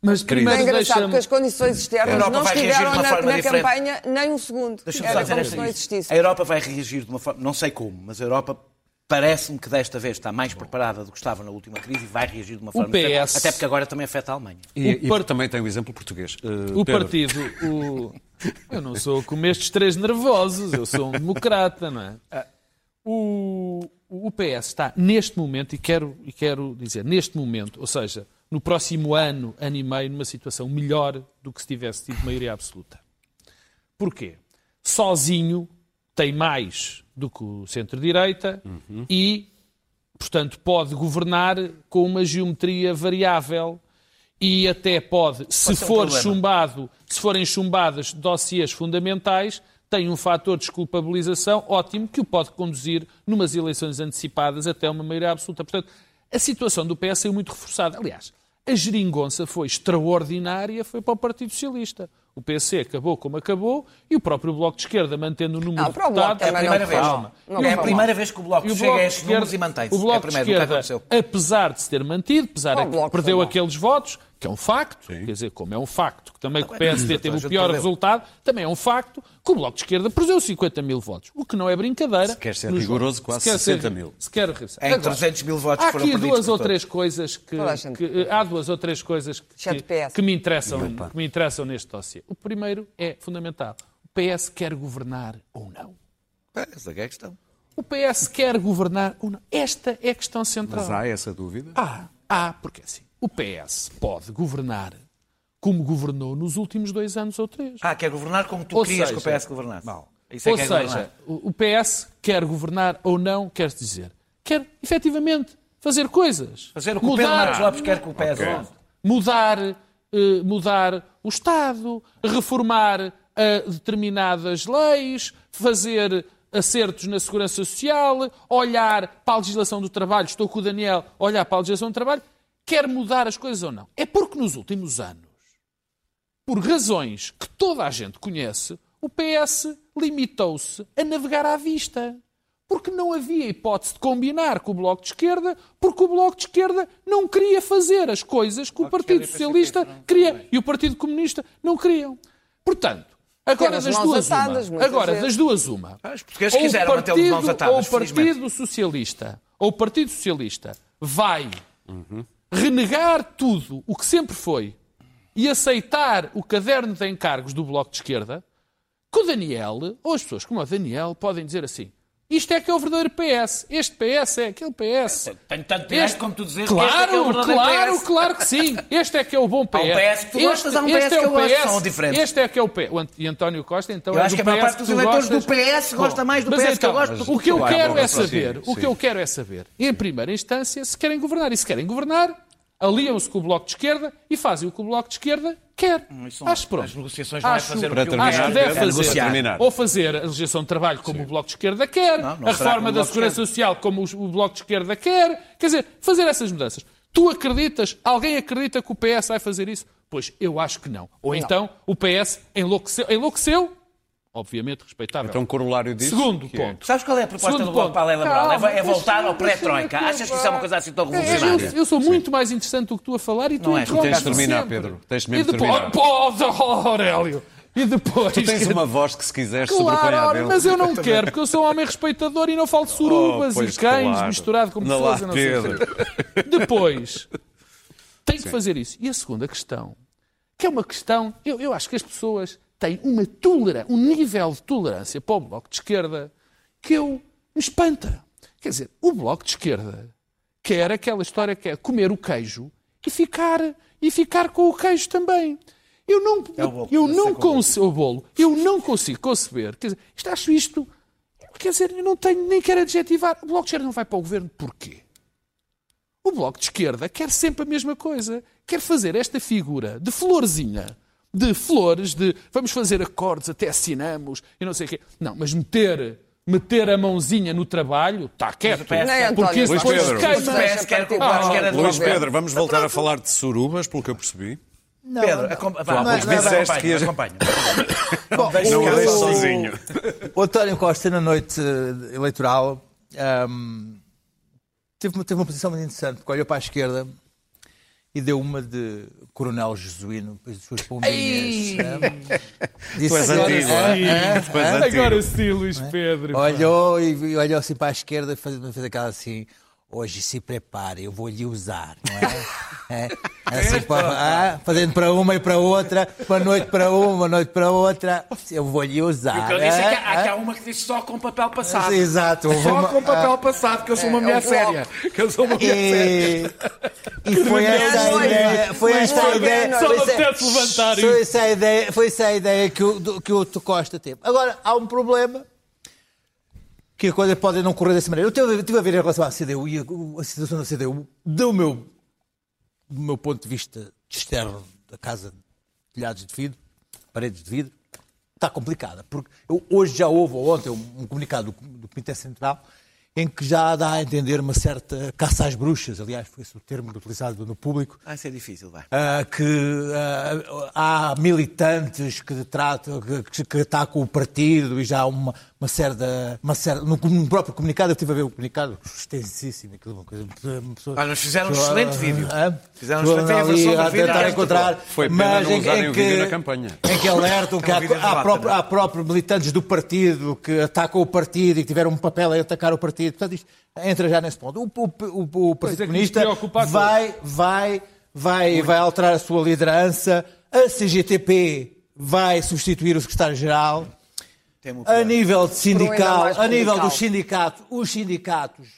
Mas primeiro é engraçado que as condições externas não estiveram na, na campanha nem um segundo. Era como se não existisse. A Europa vai reagir de uma forma, não sei como, mas a Europa parece-me que desta vez está mais preparada do que estava na última crise e vai reagir de uma forma PS... até porque agora também afeta a Alemanha. E, par... e também tem o exemplo português. Uh, o Pedro. partido, o... eu não sou como estes três nervosos, eu sou um democrata, não é? Ah, o, o PS está neste momento, e quero, e quero dizer, neste momento, ou seja, no próximo ano, ano e meio, numa situação melhor do que se tivesse tido maioria absoluta. Porquê? Sozinho tem mais do que o centro-direita uhum. e, portanto, pode governar com uma geometria variável e até pode, se for um chumbado, se forem chumbadas dossiês fundamentais, tem um fator de desculpabilização ótimo que o pode conduzir numas eleições antecipadas até uma maioria absoluta. Portanto, a situação do PS é muito reforçada. Aliás, a geringonça foi extraordinária, foi para o Partido Socialista. O PC acabou como acabou e o próprio Bloco de Esquerda mantendo o número não, de deputados. É a primeira vez. Não, é a primeira vez que o Bloco, o chega a estes números e mantém-se. O Bloco é de Esquerda, apesar de se ter mantido, apesar de que perdeu aqueles votos, que é um facto, Sim. quer dizer, como é um facto que também que o PSD teve o pior resultado, também é um facto que o Bloco de Esquerda perdeu 50 mil votos, o que não é brincadeira. Se quer ser rigoroso, quase se 60 ser, mil. Se quer, em Agora, 300 mil votos há aqui duas ou três coisas que, que, há duas ou três coisas que, que, me interessam, que me interessam neste dossiê. O primeiro é fundamental. O PS quer governar ou não? Essa é a questão. O PS quer governar ou não? Esta é a questão central. Mas há essa dúvida? Há, há, porque assim o PS pode governar como governou nos últimos dois anos ou três. Ah, quer governar como tu Ou querias seja, que o PS governasse. Isso é ou que é seja, governar. o PS quer governar ou não, quer dizer, quer efetivamente fazer coisas. Fazer o que o Pedro mudar, Marcos Lopes quer que o PS faça. mudar, eh, mudar o Estado, reformar eh, determinadas leis, fazer acertos na segurança social, olhar para a legislação do trabalho, estou com o Daniel, olhar para a legislação do trabalho, quer mudar as coisas ou não. É porque nos últimos anos, por razões que toda a gente conhece, o PS limitou-se a navegar à vista. Porque não havia hipótese de combinar com o Bloco de Esquerda, porque o Bloco de Esquerda não queria fazer as coisas que o Partido Socialista queria e o Partido Comunista não queriam. Portanto, agora das duas atadas, uma, agora das duas uma, Ah, Os portugueses ou o quiseram mantê-lo de mãos partido, atadas, ou o. Partido Socialista ou o Partido Socialista vai renegar tudo o que sempre foi e aceitar o caderno de encargos do Bloco de Esquerda, que o Daniel, ou as pessoas como o Daniel, podem dizer assim: isto é que é o verdadeiro PS, este PS é aquele PS. Tenho tanto direito Este- como tu dizes que este é Claro, que é o verdadeiro claro, PS. claro que sim. Este é que é o bom PS. Há um PS que tu gostas, há um PS este é que eu o PS, são diferentes. Este é que é o PS. O E António Costa, então, Eu é acho do que a maior PS parte dos eleitores do. PS gosta mais do Mas PS que eu então, gosto do que O que eu quero é Sim, saber, o sim. que eu quero é saber, em primeira instância, se querem governar. E se querem governar, aliam-se com o Bloco de Esquerda e fazem o que o Bloco de Esquerda quer. isso não- Acho pronto. as negociações não é Acho- fazer o Para que o terminar, Acho que deve fazer. Terminar. Ou fazer a legislação de trabalho como o Bloco de Esquerda quer, Não, não a reforma da segurança social como o Bloco de Esquerda quer. Quer dizer, fazer essas mudanças. Tu acreditas? Alguém acredita que o PS vai fazer isso? Pois eu acho que não. Ou então o PS enlouqueceu, enlouqueceu obviamente respeitável. Então, corolário disso. Segundo que é- ponto. Sabes qual é a proposta Segundo do Bloco ponto. para a lei laboral? É- Calma, é voltar ao pré-troika. Achas que isso é uma coisa assim tão É, revolucionária? Eu, eu sou muito mais interessante do que tu a falar e tu Não é, interrompes tens de terminar, sempre. Pedro. Tens mesmo de depois, terminar. Pode, oh, Aurélio. E depois... Tu tens uma voz que, se quiseres, sobrepõe Claro, à ora, dele. mas eu não quero, porque eu sou um homem respeitador e não falo de surubas Oh, e cães claro. misturado com pessoas lá, não sei o Pedro. Depois, tem que fazer isso. E a segunda questão, que é uma questão, eu, eu acho que as pessoas têm uma tolerância, um nível de tolerância para o Bloco de Esquerda que eu me espanta. Quer dizer, o Bloco de Esquerda quer aquela história que é comer o queijo e ficar, e ficar com o queijo também. Eu não, É bolo. eu não é consigo, o bolo, eu não consigo conceber, quer dizer, isto, acho isto, quer dizer, eu não tenho, nem quero adjetivar, o Bloco de Esquerda não vai para o governo, porquê? O Bloco de Esquerda quer sempre a mesma coisa. Quer fazer esta figura de florzinha, de flores, de vamos fazer acordos, até assinamos e não sei o quê. Não, mas meter, meter a mãozinha no trabalho, está quieto. PS António Porque isso Luís depois Pedro. queima. De Esquerda Luís. Pedro, vamos voltar a falar de surubas, pelo que eu percebi. Pedro, não, acompanha, disseste que ias-. Bom, Não o- sozinho. O António Costa, na noite eh, eleitoral, ahm, teve, uma- teve uma posição muito interessante, porque olhou para a esquerda e deu uma de coronel jesuíno, depois as suas pombinhas. disse, Tu és agora- antigo, Ah, é? ah, ah. Agora sim, Luís Pedro. pá. Olhou e olhou assim para a esquerda e fez, fez aquela assim. Hoje se prepare, eu vou lhe usar, não é? é assim, ah, fazendo para uma e para outra, uma noite para uma, uma noite para outra, eu vou lhe usar. O que eu disse é que ah, há, ah. há uma que disse só com papel passado. Exato. Só uma- com papel passado, que eu sou uma É, mulher é séria. Que eu sou uma mulher séria. E, e foi essa a ideia, foi essa a ideia, Só levantar foi isso. essa a ideia, foi essa a ideia que o, que o. Costa teve. Agora, há um problema que a coisa pode não correr dessa maneira. Eu estive, a ver em relação à CDU e a, a situação da CDU, do meu, do meu ponto de vista externo da casa de telhados de vidro, paredes de vidro, está complicada. Porque eu- hoje já houve, ou ontem, um, um comunicado do, do Comitê Central em que já dá a entender uma certa caça às bruxas, aliás, foi esse o termo utilizado no público, Vai ser difícil, vai. ah, que ah, há militantes que tratam, que, que atacam o partido e já há uma, uma certa. Uma certa no, no próprio comunicado, eu estive a ver o comunicado extensíssimo, aquilo, uma coisa. Uma pessoa, Ah, mas fizeram um excelente vídeo. Ah, Fizeram um excelente ali do a vídeo, tentar encontrar. Foi mas em- em o que- vídeo na campanha. Em que alertam que É um há, vídeo de há, próprio- é? há próprios militantes do partido que atacam o partido e que tiveram um papel em atacar o partido. Portanto, isto entra já nesse ponto. O, o, o, o Partido é que Comunista a vai, vai, vai, vai alterar a sua liderança. A CGTP vai substituir o secretário-geral. Temo A nível de sindical, a nível dos sindicatos, os sindicatos,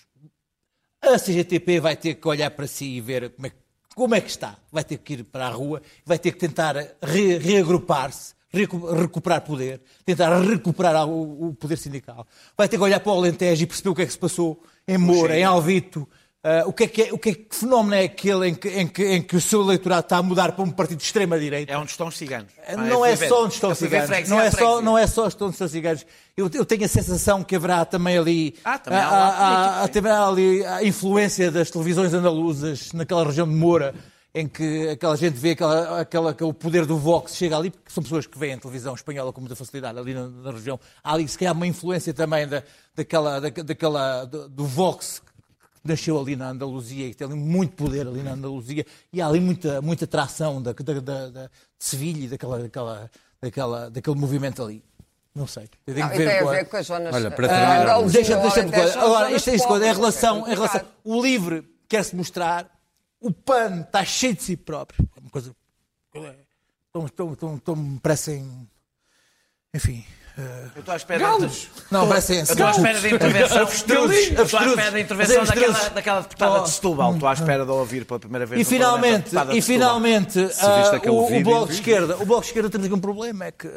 a CGTP vai ter que olhar para si e ver como é, que- como é que está? Vai ter que ir para a rua, vai ter que tentar re, reagrupar-se, recuperar poder, tentar recuperar o, o, poder sindical. Vai ter que olhar para o Alentejo e perceber o que é que se passou em Moura, em Alvito, Uh, o, que é que é, o que, é, que fenómeno é aquele em que, em, que, em que o seu eleitorado está a mudar para um partido de extrema-direita? É onde estão os ciganos. Não é, só onde estão os ciganos. Não é só, não é só onde estão os ciganos. Eu, eu tenho a sensação que haverá também ali, ah, também há, há, há, também ali a influência das televisões andaluzas naquela região de Moura, em que aquela gente vê aquela, aquela, o poder do Vox chega ali, porque são pessoas que veem a televisão espanhola com muita facilidade ali na, na região. Há ali, se calhar, uma influência também da, daquela, da, daquela, do, do Vox nasceu ali na Andaluzia e tem ali muito poder ali na Andaluzia e há ali muita, muita tração da, da, da, da de Sevilha e daquela, daquela, daquela, daquele movimento ali. Não sei. Eu tenho não, ver tem com a ver com as zonas. Olha, para terminar. Uh, deixa, deixa Agora, isto é isso, em relação, em relação. O livre quer-se mostrar, o PAN está cheio de si próprio. É uma coisa. Estão, estão, estão, estão, me parecem. Enfim, eu estou à espera Galos. De... Não, parecem Eu estou à espera da intervenção. Estou à espera da intervenção daquela, daquela deputada de Setúbal. Estou à espera de ouvir pela primeira vez. E finalmente, e finalmente uh, o, o Bloco de Esquerda. O Bloco de Esquerda temos aqui um problema: é que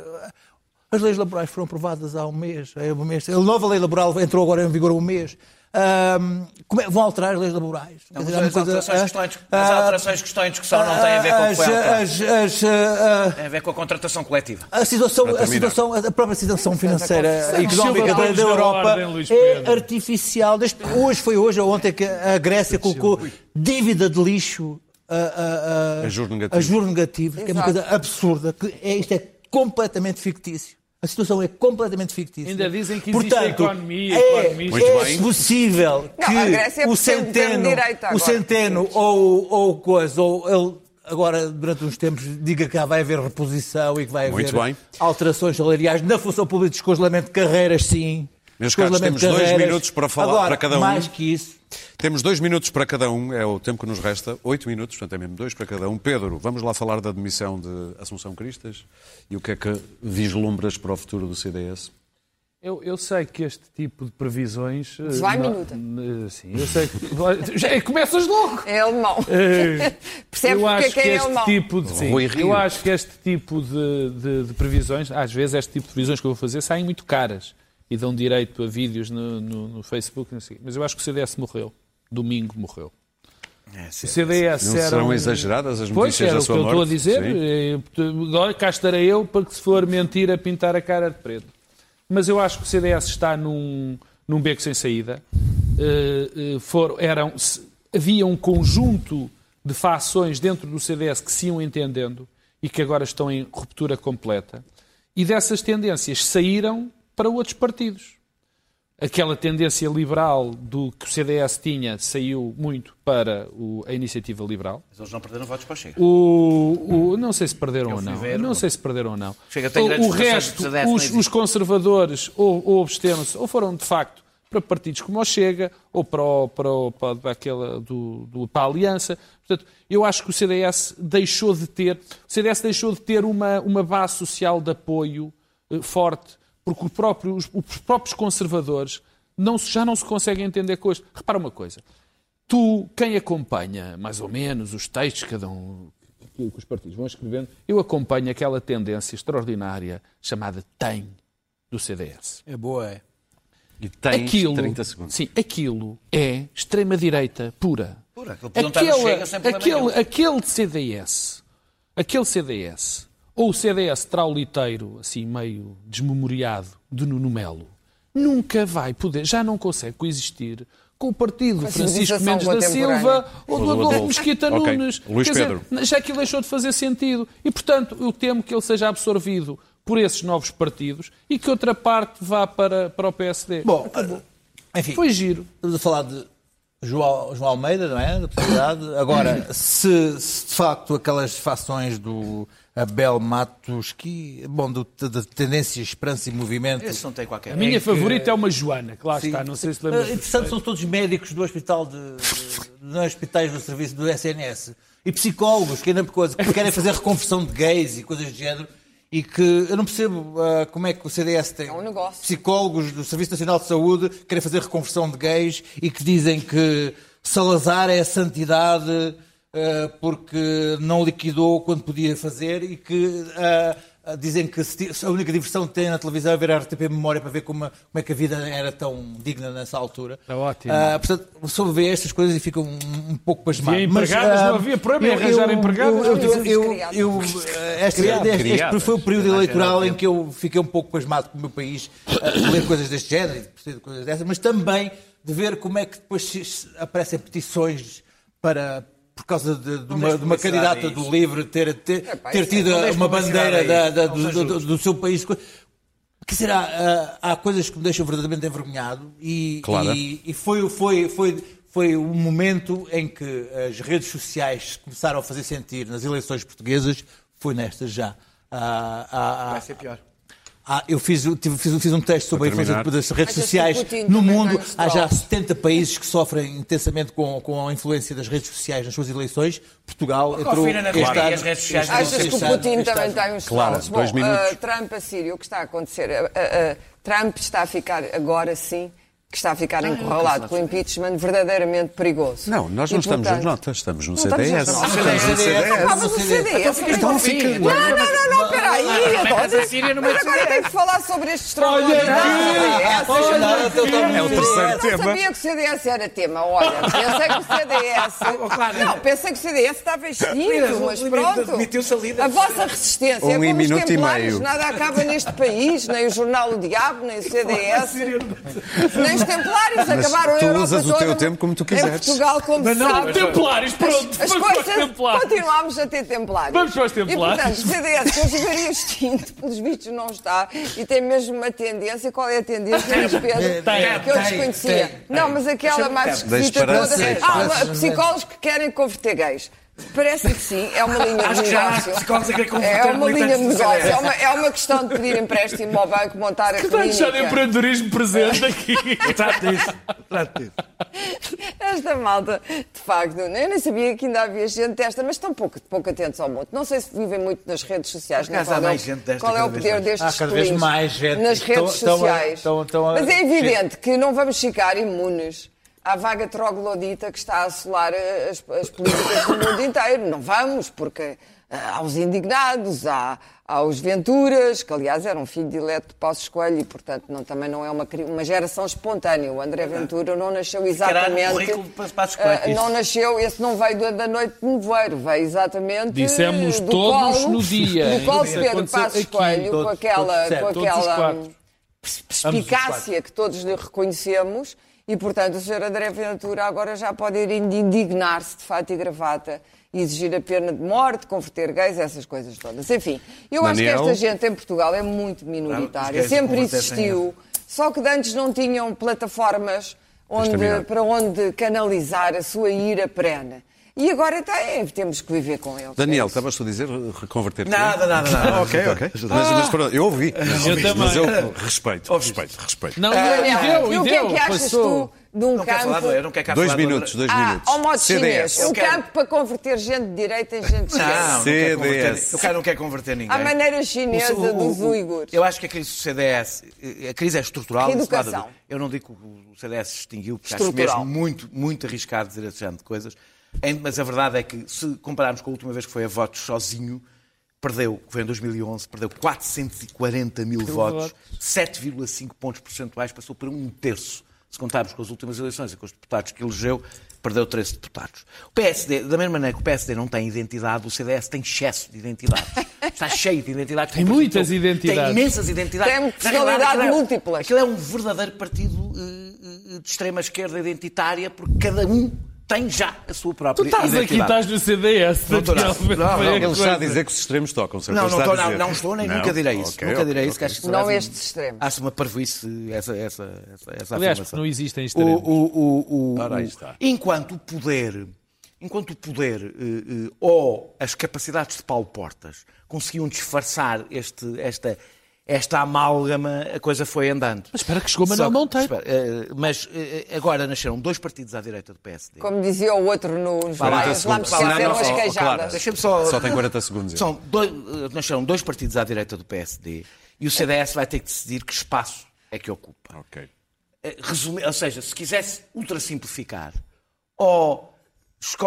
as leis laborais foram aprovadas há um mês. É um mês. A nova lei laboral entrou agora em vigor há um mês. Um, é, vão alterar as leis laborais. Não, dizer, as, coisa, alterações uh, estão, as alterações que estão em discussão não têm a ver com o que foi alterado. Tem a ver com a contratação coletiva. A situação, a, situação, a própria situação financeira e económica da, da Europa é artificial. Desde, hoje foi hoje ou ontem que a Grécia colocou dívida de lixo a, a, a, a juro negativo, a juro negativo que é uma coisa absurda. Que é, isto é completamente fictício. A situação é completamente fictícia. Ainda dizem que existe Portanto, economia, é, é possível que não, o Centeno, o Centeno ou, ou coisa, ou ele agora, durante uns tempos, diga que vai haver reposição e que vai haver alterações salariais na função pública, descongelamento de carreiras, sim. Meus caros, temos dois minutos para falar agora, para cada um. mais que isso, temos dois minutos para cada um, é o tempo que nos resta. Oito minutos, portanto é mesmo dois para cada um. Pedro, vamos lá falar da demissão de Assunção Cristas e o que é que vislumbras para o futuro do CDS? Eu, eu sei que este tipo de previsões. Eh, vai minuta. Eh, sim, eu sei que. Já, começas logo! É alemão. Uh, Percebe eu acho que, é, que é este alemão. tipo de. Sim, eu acho que este tipo de, de, de, previsões, às vezes, este tipo de previsões que eu vou fazer saem muito caras e dão direito a vídeos no, no, no Facebook. Mas eu acho que o CDS morreu domingo morreu. É, o CDS não era. Serão exageradas as notícias da sua morte? Pois, é o que eu estou a dizer. Sim. Agora cá estarei eu para que, se for mentira, pintar a cara de preto. Mas eu acho que o CDS está num, num beco sem saída. Uh, uh, for, eram, havia um conjunto de fações dentro do CDS que se iam entendendo e que agora estão em ruptura completa. E dessas tendências saíram para outros partidos aquela tendência liberal do que o CDS tinha saiu muito para o, a iniciativa liberal. Mas eles não perderam votos para o Chega. O, o, não sei se perderam ou não. Ver, não sei se perderam ou não. Chega o, o resto, os, os, conservadores ou, ou absteram-se, ou foram de facto para partidos como o Chega, ou para, o, para, o, para, aquela do, do, para a Aliança. Portanto, eu acho que o CDS deixou de ter, o CDS deixou de ter uma, uma base social de apoio eh, forte porque próprio, os, os, próprios conservadores não, já não se conseguem entender com isto. Repara uma coisa. Tu, quem acompanha mais ou menos os textos que cada um que os partidos vão escrevendo, eu acompanho aquela tendência extraordinária chamada TEM do CDS. É boa, é. E tem aquilo, 30 segundos. Sim, aquilo é extrema-direita pura. Pura, aquele, aquele, aquele CDS, aquele CDS ou o CDS trauliteiro, assim meio desmemoriado, de Nuno Melo, nunca vai poder, já não consegue coexistir com o partido Francisco Mendes da Silva ou do Adolfo Mesquita okay. Nunes. Luís Quer Pedro. Dizer, já aquilo deixou de fazer sentido. E, portanto, eu temo que ele seja absorvido por esses novos partidos e que outra parte vá para, para o PSD. Bom, enfim, foi giro. Estamos a falar de João, João Almeida, não é? Da possibilidade. Agora, se, se de facto aquelas fações do Abel Matos, que, bom, do, de Tendência, Esperança e Movimento. Esse não tem qualquer. A minha é favorita que... é uma Joana, que lá Sim. está, não sei se lembra. Interessante, são todos médicos do hospital de, de, hospitais do serviço do SNS e psicólogos que ainda coisa, que querem fazer reconversão de gays e coisas do género. E que eu não percebo uh, como é que o CDS tem é um psicólogos do Serviço Nacional de Saúde que querem fazer reconversão de gays e que dizem que Salazar é a santidade porque não liquidou quando podia fazer e que eh, dizem que a única diversão que tem na televisão é ver a RTP Memória para ver como, como é que a vida era tão digna nessa altura. É ótimo. Uh, portanto, soube ver estas coisas e fica um, um pouco pasmado. Havia empregadas, não havia problema em arranjar empregadas. Eu, eu, eu, eu, este, este, este foi o período eleitoral em que eu fiquei um pouco pasmado com o meu país, a ler coisas deste género e coisas dessas, mas também de ver como é que depois aparecem petições para por causa de, de, uma, de uma, candidata do LIVRE ter, ter, é, ter tido uma bandeira da, da, do, do, do, seu país. Que será? Há coisas que me deixam verdadeiramente envergonhado e, claro. e, e foi, foi, foi, foi o momento em que as redes sociais começaram a fazer sentir nas eleições portuguesas, foi nestas já. Vai ser pior. Ah, eu fiz, fiz, fiz, um texto sobre a influência das redes sociais no mundo. Há já 70 países que sofrem intensamente com, com a influência das redes sociais nas suas eleições. Portugal entrou este ano. As redes sociais Achas que o Putin também tem uns claro, Bom, dois minutos. Uh, Trump a Síria, o que está a acontecer? Uh, uh, Trump está a ficar agora sim que está a ficar ah, encurralado com o impeachment verdadeiramente perigoso. Não, nós não e, estamos portanto, nas notas, estamos no CDS. Estamos no CDS. no CDS. Então fica... Não, não, não, não, peraí. Mas agora tem que falar sobre estes trocos. Olha É o terceiro tema. Eu não sabia que o CDS era tema. Olha, pensei que o CDS... Não, pensei que o CDS estava extinto, mas pronto. A vossa resistência é como os templários. Nada acaba neste país, nem o Jornal O Diabo, nem o CDS, nem os templários mas acabaram tu a Europa usas o teu tempo como tu quiseres. Em Portugal, como mas não, sabes, templários, pronto. As, as coisas, templários. continuamos a ter templários. Vamos para os templários. E, portanto, o CDS, que eu jogaria extinto, pelos vistos não está, e tem mesmo uma tendência. Qual é a tendência, Luís Pedro? Tem, que eu desconhecia. Não, mas aquela mais esquisita toda. Há psicólogos que querem converter gays. Parece que sim, é uma linha de negócio. É uma linha de negócio, é uma, é uma questão de pedir empréstimo ao banco, montar a que clínica. Que de empreendedorismo presente aqui. Trate disso, trate disso. Esta malta, de facto, eu nem sabia que ainda havia gente desta, mas estão pouco, pouco atentos ao mundo. Não sei se vivem muito nas redes sociais. Não, qual, é, gente desta, qual é o poder destes Há cada vez mais gente. nas redes estão, sociais. Estão, estão, mas é evidente que não vamos ficar imunes à vaga troglodita que está a assolar as, as políticas do mundo inteiro. Não vamos, porque há os indignados, há, há os Venturas, que aliás era um filho dileto de Passos Coelho e, portanto, não, também não é uma, uma geração espontânea. O André Ventura não nasceu exatamente... Uh, não nasceu, esse não veio da noite de nevoeiro, veio exatamente Dissemos do todos colo, no dia. Do qual Pedro Passos Coelho, com aquela, com aquela perspicácia que todos lhe reconhecemos e, portanto, o Sr. André Ventura agora já pode ir indignar-se de fato e gravata e exigir a pena de morte, converter gays, essas coisas todas. Enfim, eu Daniel... acho que esta gente em Portugal é muito minoritária, sempre existiu, só que antes não tinham plataformas onde, para onde canalizar a sua ira perene. E agora tem, temos que viver com eles. Daniel, estavas a dizer reconverter? Nada, nada, nada. ok, ok. Mas, mas pronto, eu ouvi. Eu mas, eu respeito, respeito, respeito. Não, Daniel, e, e o que é que achas tu de um não campo... Falar, eu não quero dois minutos, dois ah, minutos. Ao modo chinês. Um quero... campo para converter gente de direita em gente de esquerda. Não, não quero eu não quero converter ninguém. À maneira chinesa o, o, dos uigures. Eu acho que a crise do CDS, a crise é estrutural. Educação. Eu não digo que o CDS se extinguiu, porque acho mesmo muito, muito arriscado dizer esse género de coisas. Mas a verdade é que, se compararmos com a última vez que foi a votos sozinho, perdeu, foi em 2011, perdeu 440 mil votos, 7,5 pontos percentuais, passou para um terço. Se contarmos com as últimas eleições e com os deputados que elegeu, perdeu 13 deputados. O PSD, da mesma maneira que o PSD não tem identidade, o CDS tem excesso de identidade. Está cheio de identidades. Tem muitas identidades. Tem imensas identidades. Tem personalidade é- múltiplas. Aquilo é um verdadeiro partido uh, de extrema esquerda identitária, porque cada um tem já a sua própria Tu estás aqui, estás no CDS. Não não. Não, não, ele está a dizer que os extremos tocam. Não, não, estou, não, não estou, nem não? nunca direi isso. Okay, nunca direi okay, isso. Okay. Que acho não estes extremos. Acho uma parvoíce essa, essa, essa, essa Aliás, afirmação. não existem extremos. O, o, o, Ora, aí está. Enquanto o poder, enquanto o poder uh, uh, ou as capacidades de Paulo Portas conseguiam disfarçar este, esta esta amálgama, a coisa foi andando. Mas espera que chegou Manuel Monteiro. Espera, uh, mas uh, agora nasceram dois partidos à direita do PSD. Como dizia o outro nos jornais, lá me esqueceram as queijadas. Só, só tem 40 segundos. São dois, uh, nasceram dois partidos à direita do PSD e o CDS vai ter que decidir que espaço é que ocupa. Ok. Resumir, ou seja, se quisesse ultra simplificar, ou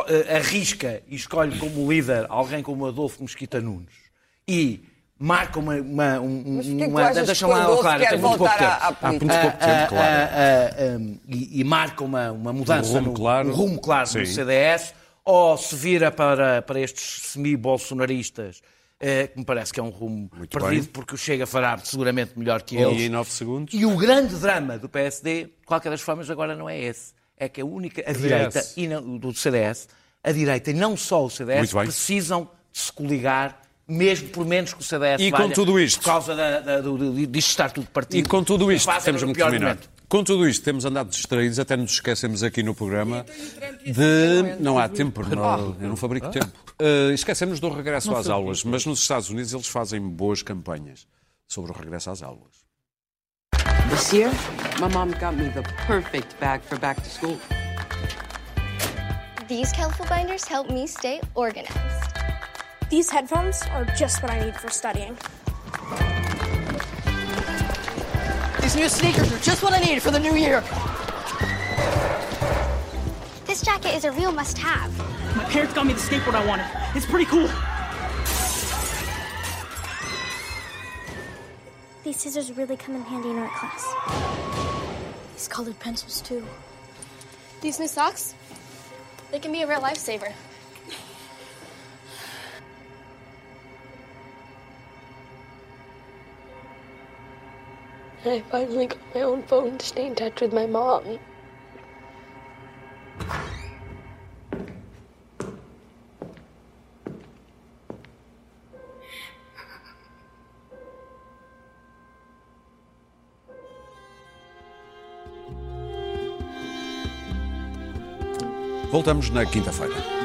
eh, arrisca e escolhe como líder alguém como Adolfo Mesquita Nunes e marca uma. uma, um- Mas porquê que tu uma achas deixa que o lá, claro, tem muito pouco voltar à- tempo. à Há muito pouco tempo, claro. Ah, ah, ah, e, e marca uma, uma mudança Um rumo no claro. um rumo claro Sim. no CDS, ou se vira para, para estes semi-bolsonaristas, eh, que me parece que é um rumo Muito perdido, bem. porque o Chega fará seguramente melhor que eles. E em 9 segundos. E o grande drama do PSD, de qualquer das formas, agora não é esse. É que a única, a direita e não- do CDS, a direita e não só o CDS, precisam de se coligar, mesmo por menos que o CDS E com valha, tudo isto- Por causa da, da, do, do, disto estar tudo partido. E com tudo isto, temos muito terminar. momento. Com tudo isto, temos andado distraídos, até nos esquecemos aqui no programa de. Não há tempo, não, eu não fabrico tempo. Uh, esquecemos do regresso às aulas, mas nos Estados Unidos eles fazem boas campanhas sobre o regresso às aulas. This year, my mom got me the perfect bag for back to school. These colorful binders help me stay organized. These headphones are just what I need for studying. These new sneakers are just what I need for the new year. This jacket is a real must have. My parents got me the skateboard I wanted. It's pretty cool. These scissors really come in handy in art class. These colored pencils, too. These new socks, they can be a real lifesaver. I finally got my own phone to stay in touch with my mom. Voltamos na quinta-feira.